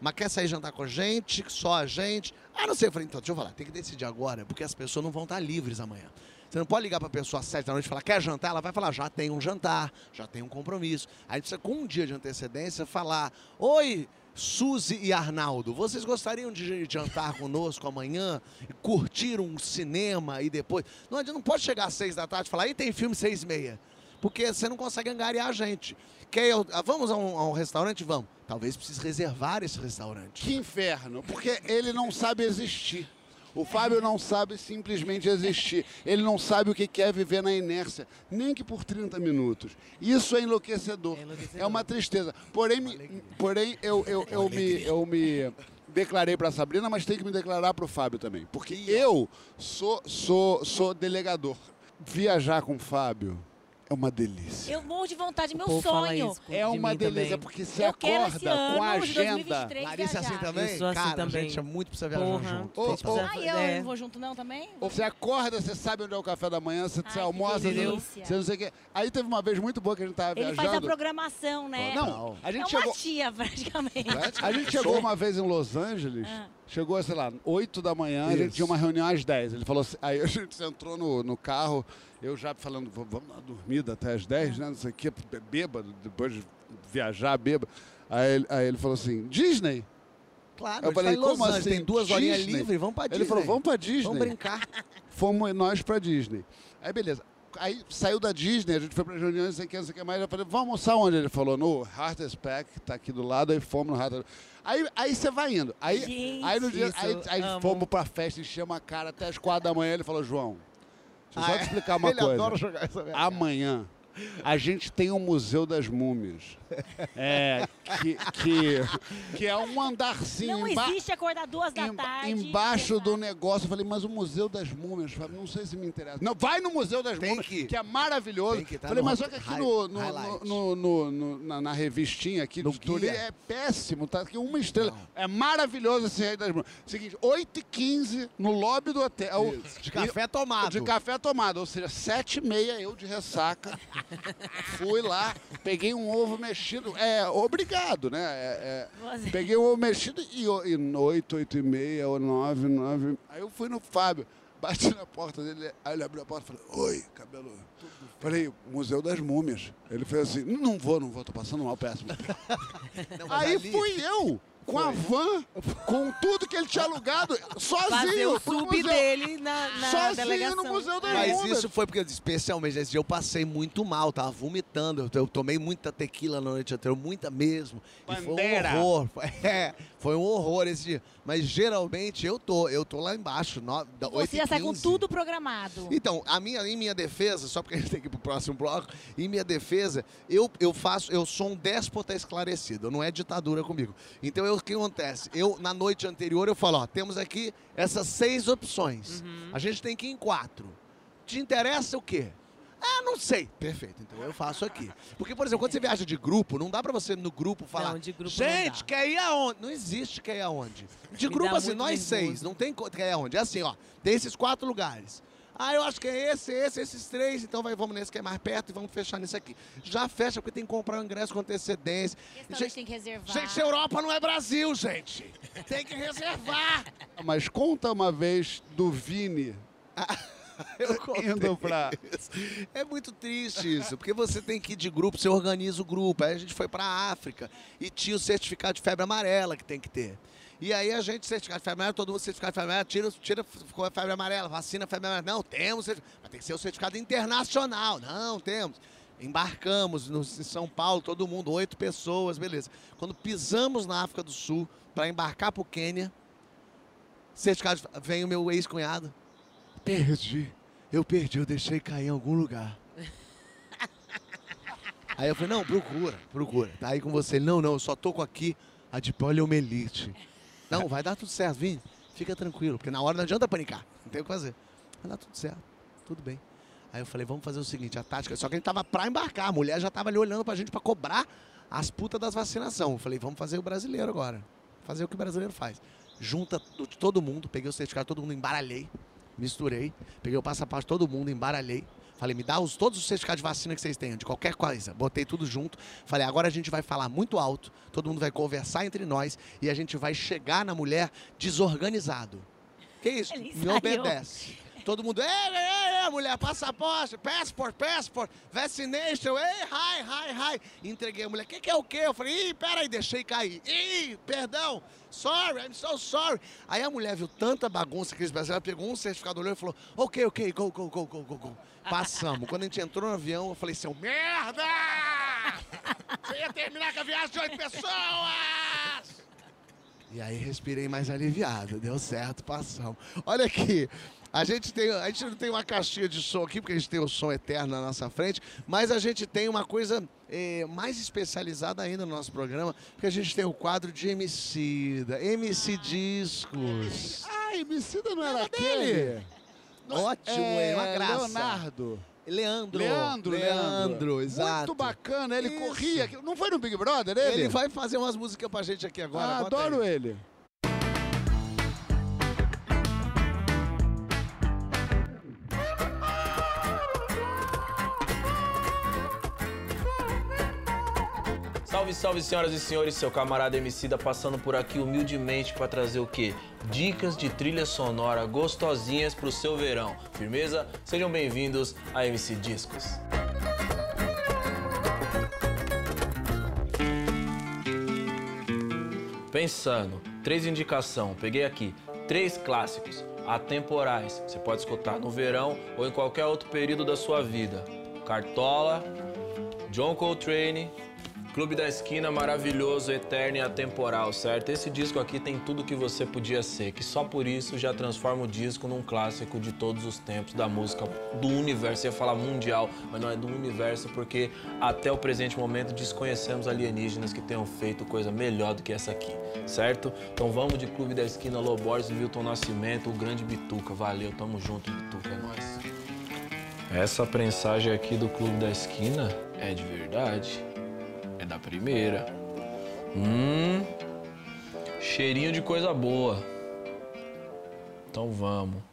Mas quer sair jantar com a gente? Só a gente? Ah, não sei. Eu falei, então, deixa eu falar. Tem que decidir agora, porque as pessoas não vão estar livres amanhã. Você não pode ligar pra pessoa às sete da noite e falar, quer jantar? Ela vai falar, já tem um jantar, já tem um compromisso. Aí precisa, com um dia de antecedência, falar, oi, Suzy e Arnaldo, vocês gostariam de jantar conosco amanhã? E curtir um cinema e depois... Não, não pode chegar às seis da tarde e falar, aí tem filme seis e meia. Porque você não consegue angariar a gente. Quer, ah, vamos a um, a um restaurante? Vamos. Talvez precise reservar esse restaurante. Que inferno, porque ele não sabe existir. O Fábio não sabe simplesmente existir. Ele não sabe o que quer viver na inércia, nem que por 30 minutos. Isso é enlouquecedor. É enlouquecedor. É uma tristeza. Porém, me- porém eu, eu, eu, me, eu me declarei para Sabrina, mas tenho que me declarar para o Fábio também. Porque eu sou, sou, sou delegador. Viajar com o Fábio é uma delícia. Eu morro de vontade, meu sonho. É uma delícia, também. porque você Eu quero esse acorda ano com a de agenda. 2023 Larissa é assim também? Eu sou assim Cara, também. gente, é muito pra você viajar Porra. junto. Fazer. ô, Ah, eu É. não vou junto não também? Você acorda, você sabe onde é o café da manhã, você, Ai, você almoça, você, você não sei o quê. Aí teve uma vez muito boa que a gente tava Ele viajando. faz a programação, né? Não, a é gente uma chegou. tia, praticamente. A gente chegou uma vez em Los Angeles, Ah. Chegou, sei lá, 8 da manhã, a gente Isso. tinha uma reunião às 10. Ele falou assim, aí a [laughs] gente entrou no, no carro, eu já falando, "V- vamos dar dormida até às 10, né? Não sei o quê, bêbado, depois de viajar bêbado. Aí, ele- aí ele falou assim, Disney? Claro, Eu eu falei, Los como Angeles, assim? tem duas horinhas Disney? livres, vamos pra Disney. Ele falou, vamos pra Disney. Vamos brincar. Fomos nós pra Disney. Aí, beleza. Aí saiu da Disney, a gente foi pra reunião, não sei o que, não sei o que mais. Eu falei, vamos almoçar onde? Ele falou, no Heart's Pack, que tá aqui do lado, aí fomos no Heart's Aí, aí você vai indo. Aí, Gente, aí no dia, aí, aí fomos pra festa, enchemos a cara até as quatro da manhã. Ele falou, João, deixa eu só te explicar [laughs] uma Ele coisa. adora jogar essa merda. Amanhã a gente tem o Museu das Múmias. É, que, que, que é um andarzinho Não existe acordar duas da Emba- tarde. embaixo do negócio, eu falei, mas o Museu das Múmias, Fábio, não sei se me interessa. Não, vai no Museu das Tem Múmias, que que é maravilhoso. Tem que estar falei, no mas só que aqui no, no, no- no- no- na, na revistinha aqui turismo guia. é péssimo, tá aqui uma estrela. Não. É maravilhoso esse Rei das Múmias. Seguinte, 8h15 no lobby do hotel. De café tomado. De café tomado, ou seja, sete e meia eu de ressaca. [laughs] Fui lá, peguei um ovo mexido. É, obrigado, né? É, é, peguei um ovo mexido e, o- e oito, oito e meia, ou nove, nove. Aí eu fui no Fábio, bati na porta dele, aí ele abriu a porta e falou, oi, cabelo. Falei, Museu das Múmias. Ele fez assim, não vou, não vou, tô passando mal, péssimo. [laughs] Não, Aí ali- fui eu, com a van, com tudo que ele tinha alugado, sozinho. Fazer o sub museu. dele na, na Sozinho delegação. no Museu das Mas Múmias. isso foi porque, especialmente nesse dia, eu passei muito mal, tava vomitando. Eu, eu tomei muita tequila na noite anterior, muita mesmo. E foi um Bandeira. horror. [laughs] É, foi um horror esse dia. Mas geralmente eu tô, eu tô lá embaixo, no, Você já sai com 8h15. tudo programado. Então, a minha, em minha defesa, só porque a gente tem que ir pro próximo bloco, em minha defesa, eu, eu faço, eu sou um déspota esclarecido, não é ditadura comigo. Então, eu- o que acontece? Eu, na noite anterior, eu falo, ó, temos aqui essas seis opções. A gente tem que ir em quatro. Te interessa o quê? Ah, não sei. Perfeito, então eu faço aqui. Porque, por exemplo, quando você viaja de grupo, não dá pra você no grupo falar, Não, de grupo não gente, dá. quer ir aonde? Não existe quer ir aonde. De Me grupo, assim, nós nervoso. seis, não tem quer ir aonde. É assim, ó, tem esses quatro lugares. Ah, eu acho que é esse, esse, esses três, então vai, vamos nesse que é mais perto e vamos fechar nesse aqui. Já fecha porque tem que comprar o ingresso com antecedência. Gente, tem que reservar. gente, Europa não é Brasil, gente. Tem que reservar. Mas conta uma vez do Vini [laughs] [laughs] [laughs] indo pra. É muito triste isso, porque você tem que ir de grupo, você organiza o grupo. Aí a gente foi pra África e tinha o certificado de febre amarela que tem que ter. E aí a gente, certificado de febre amarela, todo mundo certificado de febre amarela, tira, tira ficou a febre amarela, vacina febre amarela. Não, temos, certificado. mas tem que ser o certificado internacional. Não, temos. Embarcamos no, em São Paulo, todo mundo, oito pessoas, beleza. Quando pisamos na África do Sul para embarcar pro Quênia, certificado, de- vem o meu ex-cunhado. Perdi. Eu perdi, eu deixei cair em algum lugar. [laughs] Aí eu falei, não, procura, procura. Tá aí com você. Não, não, eu só tô com aqui a de poliomielite. Não, vai dar tudo certo, Vini. Fica tranquilo, porque na hora não adianta panicar. Não tem o que fazer. Vai dar tudo certo, tudo bem. Aí eu falei, vamos fazer o seguinte, a tática. Só que a gente tava pra embarcar, a mulher já tava ali olhando pra gente pra cobrar as putas das vacinação. Eu falei, vamos fazer o brasileiro agora. Fazer o que o brasileiro faz. Junta todo mundo, peguei o certificado, todo mundo embaralhei, misturei, peguei o passaporte, todo mundo embaralhei. Falei, me dá os, todos os certificados de vacina que vocês tenham, de qualquer coisa. Botei tudo junto. Falei, agora a gente vai falar muito alto, todo mundo vai conversar entre nós e a gente vai chegar na mulher desorganizado. Que isso? Ele Me obedece. Todo mundo, ei, ei, ei, mulher, passaporte, passport, passport, vaccination, ei, hi, hi, hi. Entreguei a mulher, o que, que é o quê? Eu falei, ih, peraí, deixei cair. Ih, perdão, sorry, I'm so sorry. Aí a mulher viu tanta bagunça que eles ela pegou um certificado, olhou e falou, ok, ok, go, go, go, go, go, go. Passamos. Quando a gente entrou no avião, eu falei, seu merda! Você ia terminar com a viagem de oito pessoas! E aí respirei mais aliviado, deu certo, passamos. Olha aqui, a gente, tem, a gente não tem uma caixinha de som aqui, porque a gente tem o som eterno na nossa frente, mas a gente tem uma coisa eh, mais especializada ainda no nosso programa, porque a gente tem o quadro de Emicida, MC Discos. Ah, Emicida não era dele? aquele? Ótimo, é, uma graça. Leonardo. Leandro. Leandro, Leandro, exato. Muito bacana, ele Isso. corria. Não foi no Big Brother ele? Ele vai fazer umas músicas pra gente aqui agora. Ah, adoro ele. Salve, salve, senhoras e senhores, seu camarada Emicida passando por aqui humildemente para trazer o quê? Dicas de trilha sonora gostosinhas pro seu verão. Firmeza? Sejam bem-vindos a MC Discos. Pensando, três indicação, peguei aqui, três clássicos atemporais. Você pode escutar no verão ou em qualquer outro período da sua vida. Cartola, John Coltrane, Clube da Esquina maravilhoso, eterno e atemporal, certo? Esse disco aqui tem tudo que você podia ser, que só por isso já transforma o disco num clássico de todos os tempos da música do universo. Eu ia falar mundial, mas não é do universo, porque até o presente momento desconhecemos alienígenas que tenham feito coisa melhor do que essa aqui, certo? Então vamos de Clube da Esquina, Loborges, Milton Nascimento, o grande Bituca. Valeu, tamo junto, Bituca, é nóis. Essa prensagem aqui do Clube da Esquina é de verdade. Da primeira. Hum. Cheirinho de coisa boa. Então vamos.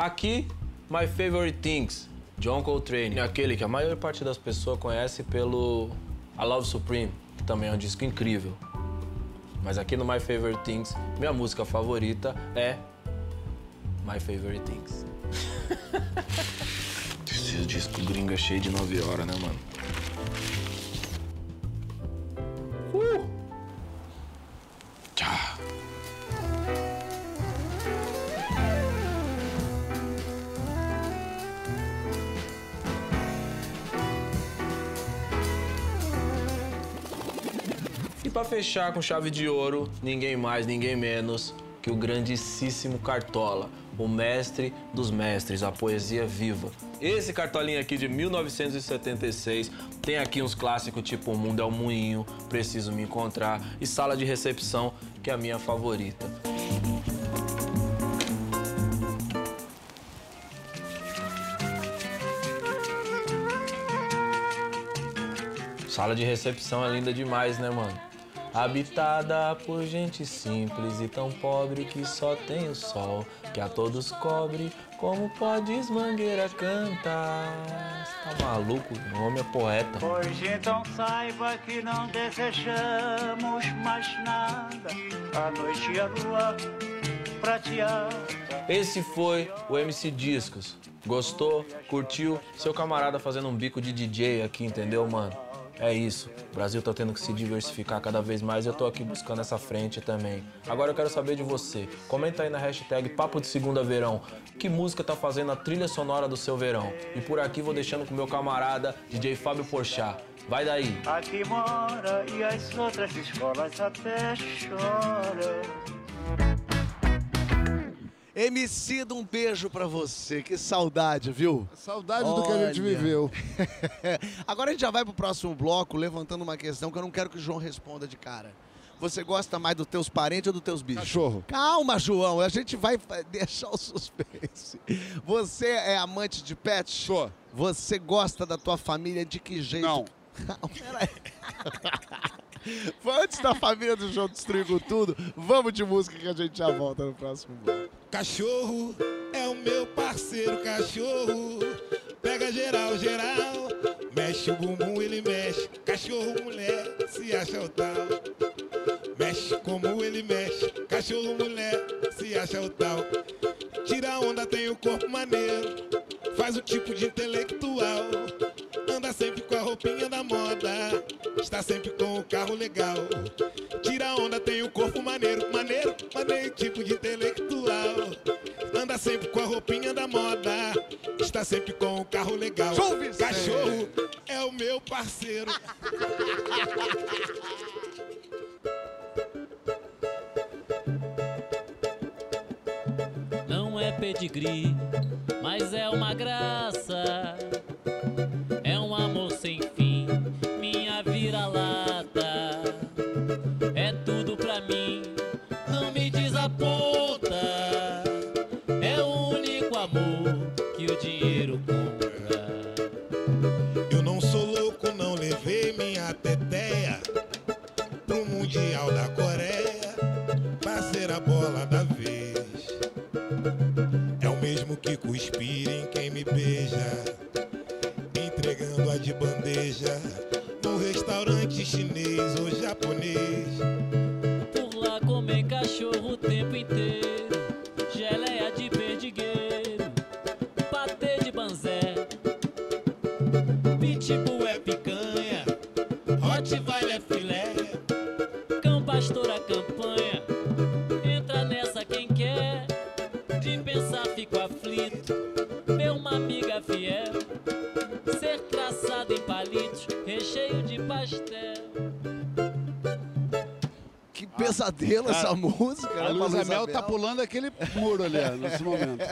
Aqui, My Favorite Things, John Coltrane. Aquele que a maior parte das pessoas conhece pelo I Love Supreme, que também é um disco incrível. Mas aqui no My Favorite Things, minha música favorita é My Favorite Things. [laughs] Esse disco gringo é cheio de 9 horas, né, mano? Fechar com chave de ouro, ninguém mais, ninguém menos que o grandíssimo Cartola, o mestre dos mestres, a poesia viva. Esse cartolinho aqui de 1976 tem aqui uns clássicos tipo O Mundo é um Moinho, Preciso Me Encontrar e Sala de Recepção, que é a minha favorita. Sala de recepção é linda demais, né, mano? Habitada por gente simples e tão pobre que só tem o sol, que a todos cobre, como podes mangueira cantar. Tá maluco? O homem é poeta. Pois então saiba que não desejamos mais nada. A noite e a lua prateada. Esse foi o MC Discos. Gostou? Curtiu? Seu camarada fazendo um bico de DJ aqui, entendeu, mano? É isso. O Brasil tá tendo que se diversificar cada vez mais e eu tô aqui buscando essa frente também. Agora eu quero saber de você. Comenta aí na hashtag Papo de Segunda Verão. Que música tá fazendo a trilha sonora do seu verão? E por aqui vou deixando com meu camarada DJ Fábio Porchat. Vai daí. Aqui mora e as outras escolas até choram. Emicida, um beijo pra você. Que saudade, viu? Saudade do que a gente Olha. viveu. [laughs] Agora a gente já vai pro próximo bloco levantando uma questão que eu não quero que o João responda de cara. Você gosta mais dos teus parentes ou dos teus bichos? Cachorro. Calma, João. A gente vai [laughs] deixar o suspense. Você é amante de pet? Sou. Você gosta da tua família de que jeito? Não. Peraí. [laughs] Foi antes da família do João destruir com tudo. Vamos de música que a gente já volta no próximo bloco. Cachorro é o meu parceiro cachorro. Pega geral, geral. Mexe o bumbum, ele mexe. Cachorro, mulher, se acha o tal. Mexe como ele mexe. Cachorro, mulher, se acha o tal. Tira onda, tem o corpo maneiro. Faz o tipo de intelectual. Anda sempre com a roupinha da moda. Está sempre com o carro legal. Tira onda, tem o corpo maneiro. Maneiro, maneiro, tipo de intelectual. Roupinha da moda. Está sempre com o carro legal. Cachorro é o meu parceiro. Não é pedigree, mas é uma graça. Chinês ou japonês. Pesadelo essa música. A né, Luísa Mel tá pulando aquele muro ali, ó, nesse [laughs] momento.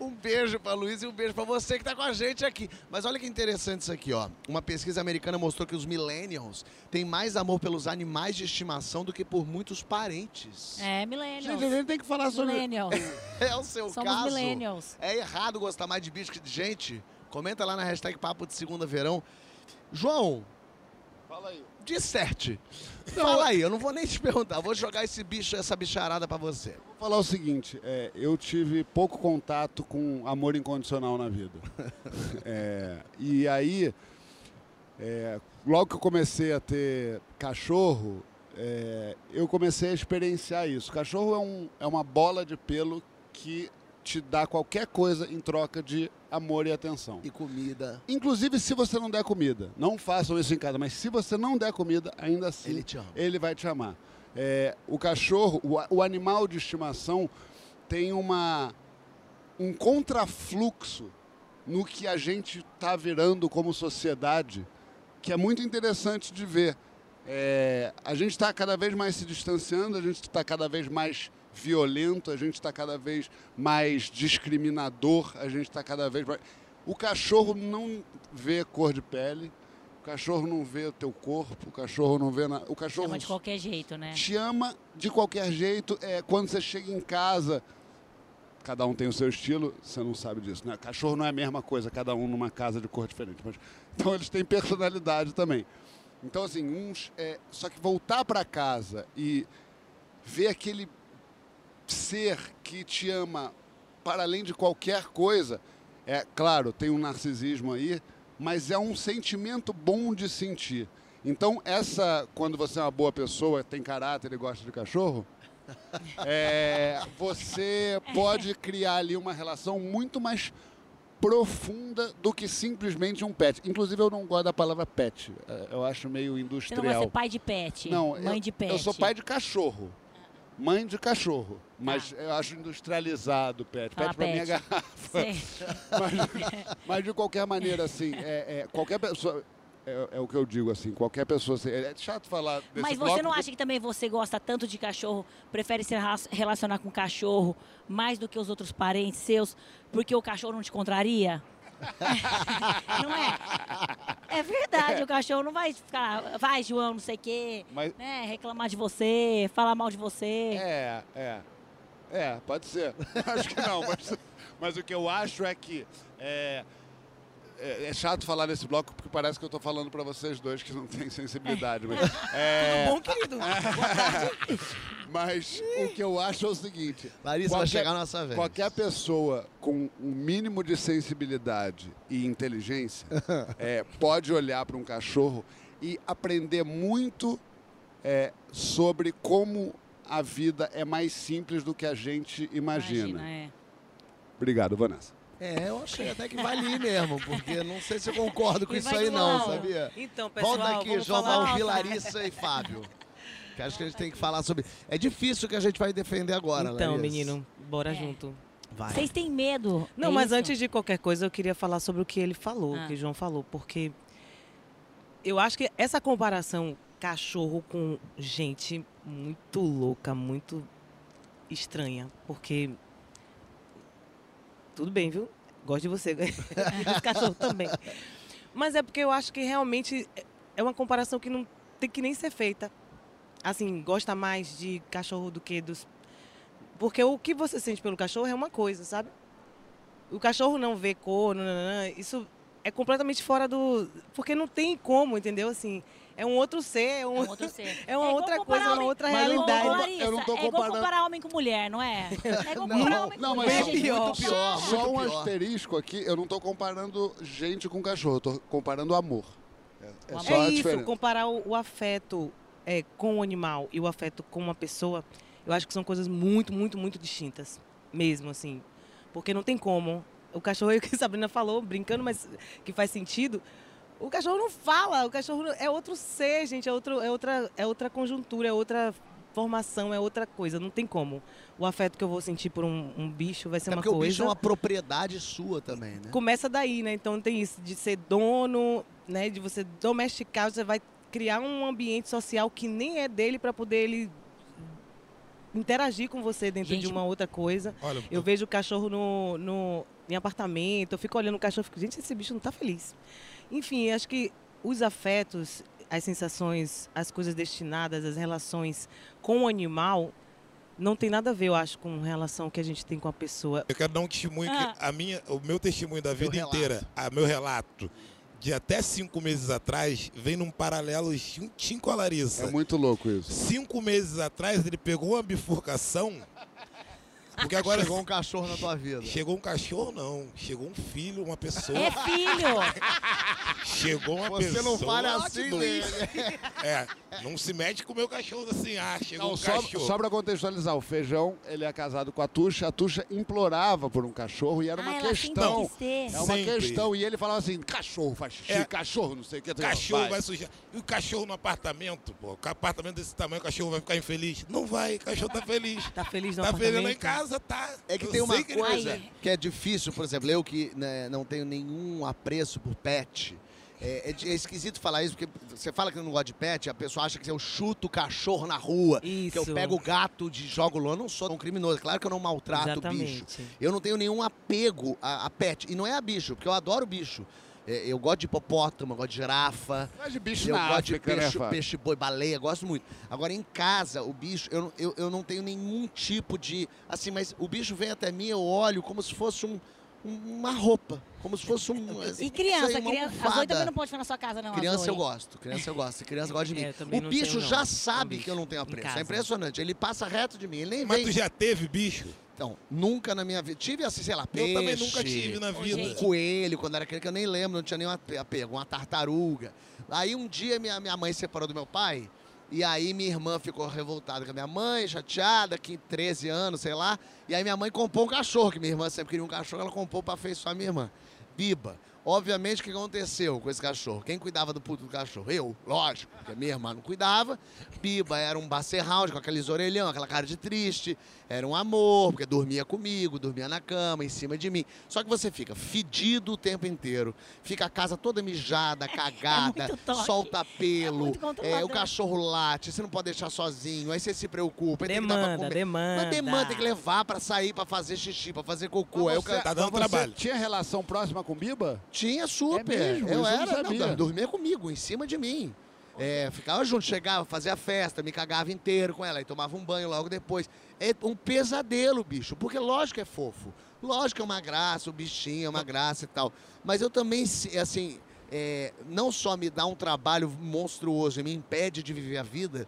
Um beijo pra Luiz e um beijo pra você que tá com a gente aqui. Mas olha que interessante isso aqui, ó. Uma pesquisa americana mostrou que os millennials têm mais amor pelos animais de estimação do que por muitos parentes. É, millennials. Gente, a gente tem que falar sobre... Millennials. [laughs] É o seu Somos caso. millennials. É errado gostar mais de bicho que de gente? Comenta lá na hashtag Papo de Segunda Verão. João, Fala aí. Disserte. Fala aí, eu não vou nem te perguntar. Vou jogar esse bicho, essa bicharada pra você. Vou falar o seguinte, é, eu tive pouco contato com amor incondicional na vida. [laughs] É, e aí, é, logo que eu comecei a ter cachorro, é, eu comecei a experienciar isso. Cachorro é, um, é uma bola de pelo que te dá qualquer coisa em troca de amor e atenção. E comida. Inclusive se você não der comida. Não façam isso em casa, mas se você não der comida, ainda assim Ele te ama. ele vai te amar. É, o cachorro, o, o animal de estimação tem uma, um contrafluxo no que a gente está virando como sociedade, que é muito interessante de ver. É, a gente está cada vez mais se distanciando, a gente está cada vez mais violento, a gente está cada vez mais discriminador, a gente está cada vez mais. O cachorro não vê cor de pele, o cachorro não vê o teu corpo, o cachorro não vê. Na... O cachorro Chama de qualquer jeito, né? te ama de qualquer jeito. É, quando você chega em casa, cada um tem o seu estilo, você não sabe disso, né? Cachorro não é a mesma coisa, cada um numa casa de cor diferente. Mas, [laughs] então eles têm personalidade também. Então, assim, uns. é, só que voltar para casa e ver aquele ser que te ama para além de qualquer coisa, é claro, tem um narcisismo aí, mas é um sentimento bom de sentir. Então, essa, quando você é uma boa pessoa, tem caráter e gosta de cachorro, [laughs] é, você pode criar ali uma relação muito mais profunda do que simplesmente um pet. Inclusive, eu não gosto da palavra pet. É, Eu acho meio Você industrial. não vai ser pai de pet, Não, mãe eu, de pet. Eu sou pai de cachorro. Mãe de cachorro. Mas eu acho industrializado pet. Ah, Pet pra mim é garrafa. [laughs] Mas, mas de qualquer maneira, assim, é, é, qualquer pessoa. É, é o que eu digo, assim, qualquer pessoa. assim, É chato falar desse Mas você não porque- acha que também você gosta tanto de cachorro, prefere se rela- relacionar com cachorro mais do que os outros parentes seus, porque o cachorro não te contraria? [laughs] não é? É verdade, o cachorro não vai ficar, vai, João, não sei o quê, Mas- né, reclamar de você, falar mal de você. É, é. É, pode ser. [laughs] acho que não, mas, mas o que eu acho é que. É, é, é chato falar nesse bloco porque parece que eu tô falando pra vocês dois que não têm sensibilidade. Mas, [laughs] é, Tudo bom, querido? [laughs] mas o que eu acho é o seguinte: Larissa, vai chegar a nossa vez. Qualquer pessoa com um mínimo de sensibilidade e inteligência [laughs] é, pode olhar para um cachorro e aprender muito é, sobre como a vida é mais simples do que a gente imagina. Imagina, é. Obrigado, Vanessa. É, eu achei até que valia mesmo, porque não sei se eu concordo com E isso aí não, sabia? Então, pessoal, Volta aqui, vamos João falar- Valdir, Larissa e Fábio. Que acho que a gente tem que falar sobre... É difícil que a gente vai defender agora, Então, Larissa. menino, bora junto. Vai. Vocês têm medo? Não, é mas isso? antes de qualquer coisa, eu queria falar sobre o que ele falou, Ah. o que o João falou, porque eu acho que essa comparação cachorro com gente muito louca, muito estranha, porque tudo bem, viu? Gosto de você, [laughs] os cachorros também. Mas é porque eu acho que realmente é uma comparação que não tem que nem ser feita. Assim, gosta mais de cachorro do que dos porque o que você sente pelo cachorro é uma coisa, sabe? O cachorro não vê cor, não, não, não, isso é completamente fora do. Porque não tem como, entendeu? Assim, é um outro ser, é, um- É um outro ser. [laughs] é uma igual outra coisa, é uma homem- outra Mas, realidade. ô, Larissa, Eu não tô É igual comparando- comparar homem com mulher, não é? [laughs] É igual comparar homem com não, mas mulher. só- gente. Muito pior, Só um pior. asterisco aqui, eu não tô comparando gente com cachorro, eu tô comparando amor. É, é É isso, diferença. comparar o, o afeto é, com o animal e o afeto com uma pessoa, eu acho que são coisas muito, muito, muito distintas. Mesmo, assim. Porque não tem como. O cachorro, é o [laughs] que a Sabrina falou, brincando, mas que faz sentido. O cachorro não fala, o cachorro é outro ser, gente, é, outro, é, outra, é outra conjuntura, é outra formação, é outra coisa, não tem como. O afeto que eu vou sentir por um, um bicho vai ser É uma porque coisa. o bicho é uma propriedade sua também, né? Começa daí, né? Então tem isso de ser dono, né? De você domesticar, você vai criar um ambiente social que nem é dele para poder ele interagir com você dentro Gente, de uma outra coisa. Olha, Eu vejo o cachorro no, no, em apartamento, eu fico olhando o cachorro e fico, gente, esse bicho não tá feliz. Enfim, acho que os afetos, as sensações, as coisas destinadas, as relações com o animal não tem nada a ver, eu acho, com relação que a gente tem com a pessoa. Eu quero dar um testemunho Ah. que a minha, o meu testemunho da vida inteira, a meu relato, de até cinco meses atrás, vem num paralelo juntinho com a Larissa. É muito louco isso. Cinco meses atrás, ele pegou uma bifurcação. Porque agora Chegou um cachorro na tua vida. Chegou um cachorro, não. Chegou um filho, uma pessoa. É filho! [laughs] Chegou uma Você pessoa. não fala assim dele. É, não se mete com o meu cachorro assim. Ah, chegou Não, um só, cachorro. só pra contextualizar, o Feijão, ele é casado com a Tuxa, a Tuxa implorava por um cachorro e era Ah, uma ela questão. ter. É uma Sempre. questão. E ele falava assim, cachorro faz xixi, É. cachorro não sei o que. Cachorro vai sujar. E o cachorro no apartamento, pô. Com apartamento desse tamanho, o cachorro vai ficar infeliz? Não vai, o cachorro tá feliz. Tá feliz no Tá feliz lá em apartamento? Casa, tá. É que tem uma que coisa que é difícil, por exemplo, eu que né, não tenho nenhum apreço por pet. É, é é esquisito falar isso, porque você fala que não gosta de pet, a pessoa acha que eu chuto o cachorro na rua, que eu Isso. pego o gato de jogo longe. Eu não sou um criminoso, claro que eu não maltrato o bicho. Exatamente. Eu não tenho nenhum apego a, a pet. E não é a bicho, porque eu adoro bicho. É, eu gosto de hipopótamo, eu gosto de girafa. Mas de bicho Eu na gosto de África, né, peixe, Fábio? peixe boi, baleia, gosto muito. Agora, em casa, o bicho, eu, não- eu, eu não tenho nenhum tipo de. Assim, mas o bicho vem até mim, eu olho como se fosse um, um- uma roupa. Como se fosse um. E criança, sei, criança. A Zoe almofada. também não pode ficar na sua casa, não. Criança eu gosto, criança eu gosto, criança gosta de [laughs] mim. É, eu também o bicho tenho, já Um sabe bicho que eu não tenho apreço. É impressionante. Ele passa reto de mim, ele nem Mas vem. tu já teve bicho? Então, nunca na minha vida. Tive assim, sei lá, peixe. Eu também nunca tive na vida. Um coelho, quando era criança, que eu nem lembro, não tinha nenhum ape- apego, uma tartaruga. Aí um dia minha, minha mãe separou do meu pai E aí minha irmã ficou revoltada com a minha mãe, chateada, que 13 anos, sei lá. E aí minha mãe comprou um cachorro, que minha irmã sempre queria um cachorro, ela comprou pra afeiçoar minha irmã. Biba. Obviamente, o que aconteceu com esse cachorro? Quem cuidava do puto do cachorro? Eu, lógico, porque minha irmã não cuidava. Biba era um bacerround com aqueles orelhão, aquela cara de triste. Era um amor, porque dormia comigo, dormia na cama, em cima de mim. Só que você fica fedido o tempo inteiro. Fica a casa toda mijada, [laughs] cagada, muito toque. solta pelo. é, controlador. o cachorro late, você não pode deixar sozinho. Aí você se preocupa. aí tem que dar pra Demanda, comer. demanda. Mas demanda, tem que levar pra sair, pra fazer xixi, pra fazer cocô. Aí o ca- Tá dando você trabalho. tinha relação próxima com Biba? Tinha super. É mesmo? eu não era, sabia. não, dormia comigo, em cima de mim. É, ficava junto, chegava, fazia festa, me cagava inteiro com ela, aí tomava um banho logo depois. É um pesadelo, bicho, porque lógico que é fofo. Lógico que é uma graça, o bichinho é uma graça e tal. Mas eu também, assim, é, não só me dá um trabalho monstruoso e me impede de viver a vida,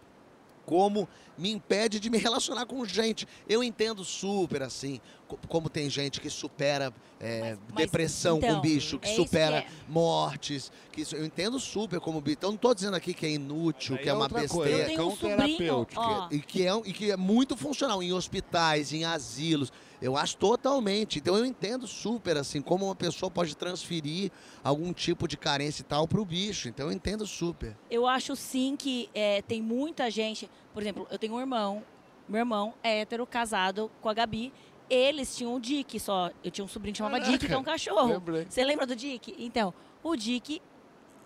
como me impede de me relacionar com gente. Eu entendo super, assim, co- como tem gente que supera é, mas, depressão então, com bicho, que é isso que supera é. mortes, que isso, eu entendo super como bicho. Então não tô dizendo aqui que é inútil, que é é uma coisa. besteira. Eu tenho um sobrinho. E que, é, e que é muito funcional em hospitais, em asilos. Eu acho totalmente. Então eu entendo super, assim, como uma pessoa pode transferir algum tipo de carência e tal pro bicho. Então eu entendo super. Eu acho sim que é, tem muita gente. Por exemplo, eu tenho um irmão. Meu irmão é hétero, casado com a Gabi. Eles tinham o Dick só. Eu tinha um sobrinho que chamava Dick, que é um cachorro. Lembrei. Você lembra do Dick? Então, o Dick.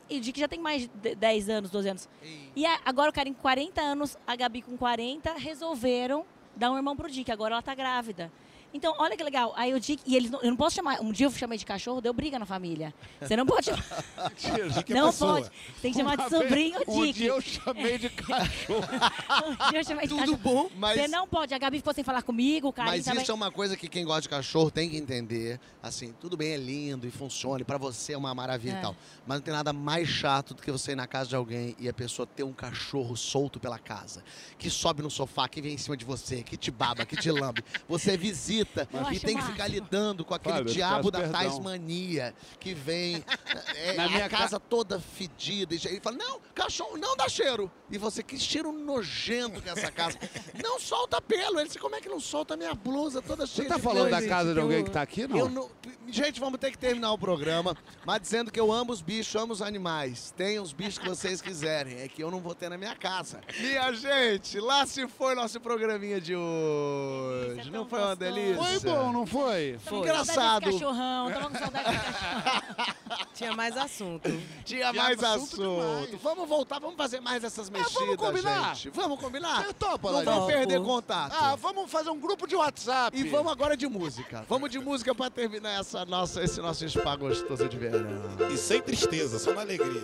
E o Dick já tem mais de 10 anos, 12 anos. E a- agora o cara em 40 anos, a Gabi com 40, resolveram dar um irmão pro Dick. Agora ela tá grávida. Então, olha que legal. Aí o Dick. E eles não, eu não posso chamar. Um dia eu chamei de cachorro, deu briga na família. Você não pode chamar. [laughs] Que não pode. Tem que chamar de Uma vez- sobrinho Um Dick. dia eu chamei de cachorro. [laughs] Um dia eu chamei de Tudo cachorro. bom, mas- Você não pode. A Gabi ficou sem falar comigo, o Karim Mas também. isso é uma coisa que quem gosta de cachorro tem que entender. Assim, tudo bem, é lindo e funciona, e pra você é uma maravilha É. e tal. Mas não tem nada mais chato do que você ir na casa de alguém e a pessoa ter um cachorro solto pela casa. Que sobe no sofá, que vem em cima de você, que te baba, que te lambe. Você e tem que máximo. ficar lidando com aquele Fábio, diabo da perdão. Tasmania que vem. [laughs] É, Na a minha casa toda fedida. E ele fala: não, cachorro não dá cheiro. E você, que cheiro nojento que é essa casa. [laughs] Não solta pelo. Ele disse, como é que não solta a minha blusa toda Você cheia tá de falando da casa de eu- alguém que tá aqui, não? Eu não- Gente, vamos ter que terminar o programa, mas dizendo que eu amo os bichos, amo os animais. Tenham os bichos que vocês quiserem, é que eu não vou ter na minha casa. Minha gente, lá se foi nosso programinha de hoje. Não foi uma delícia? Foi bom, não foi? Tava com engraçado. saudade desse cachorrão, tava com saudade cachorrão. [laughs] Tinha mais assunto. Tinha Tinha mais assunto assunto. demais. Vamos voltar, vamos fazer mais essas mexidas, combinar. gente. Vamos combinar? Você topa, Não vamos perder Topo. contato. Ah, vamos fazer um grupo de WhatsApp. E vamos agora de música. Vamos de música pra terminar essa nossa, esse nosso spa gostoso de verão. E sem tristeza, só na alegria.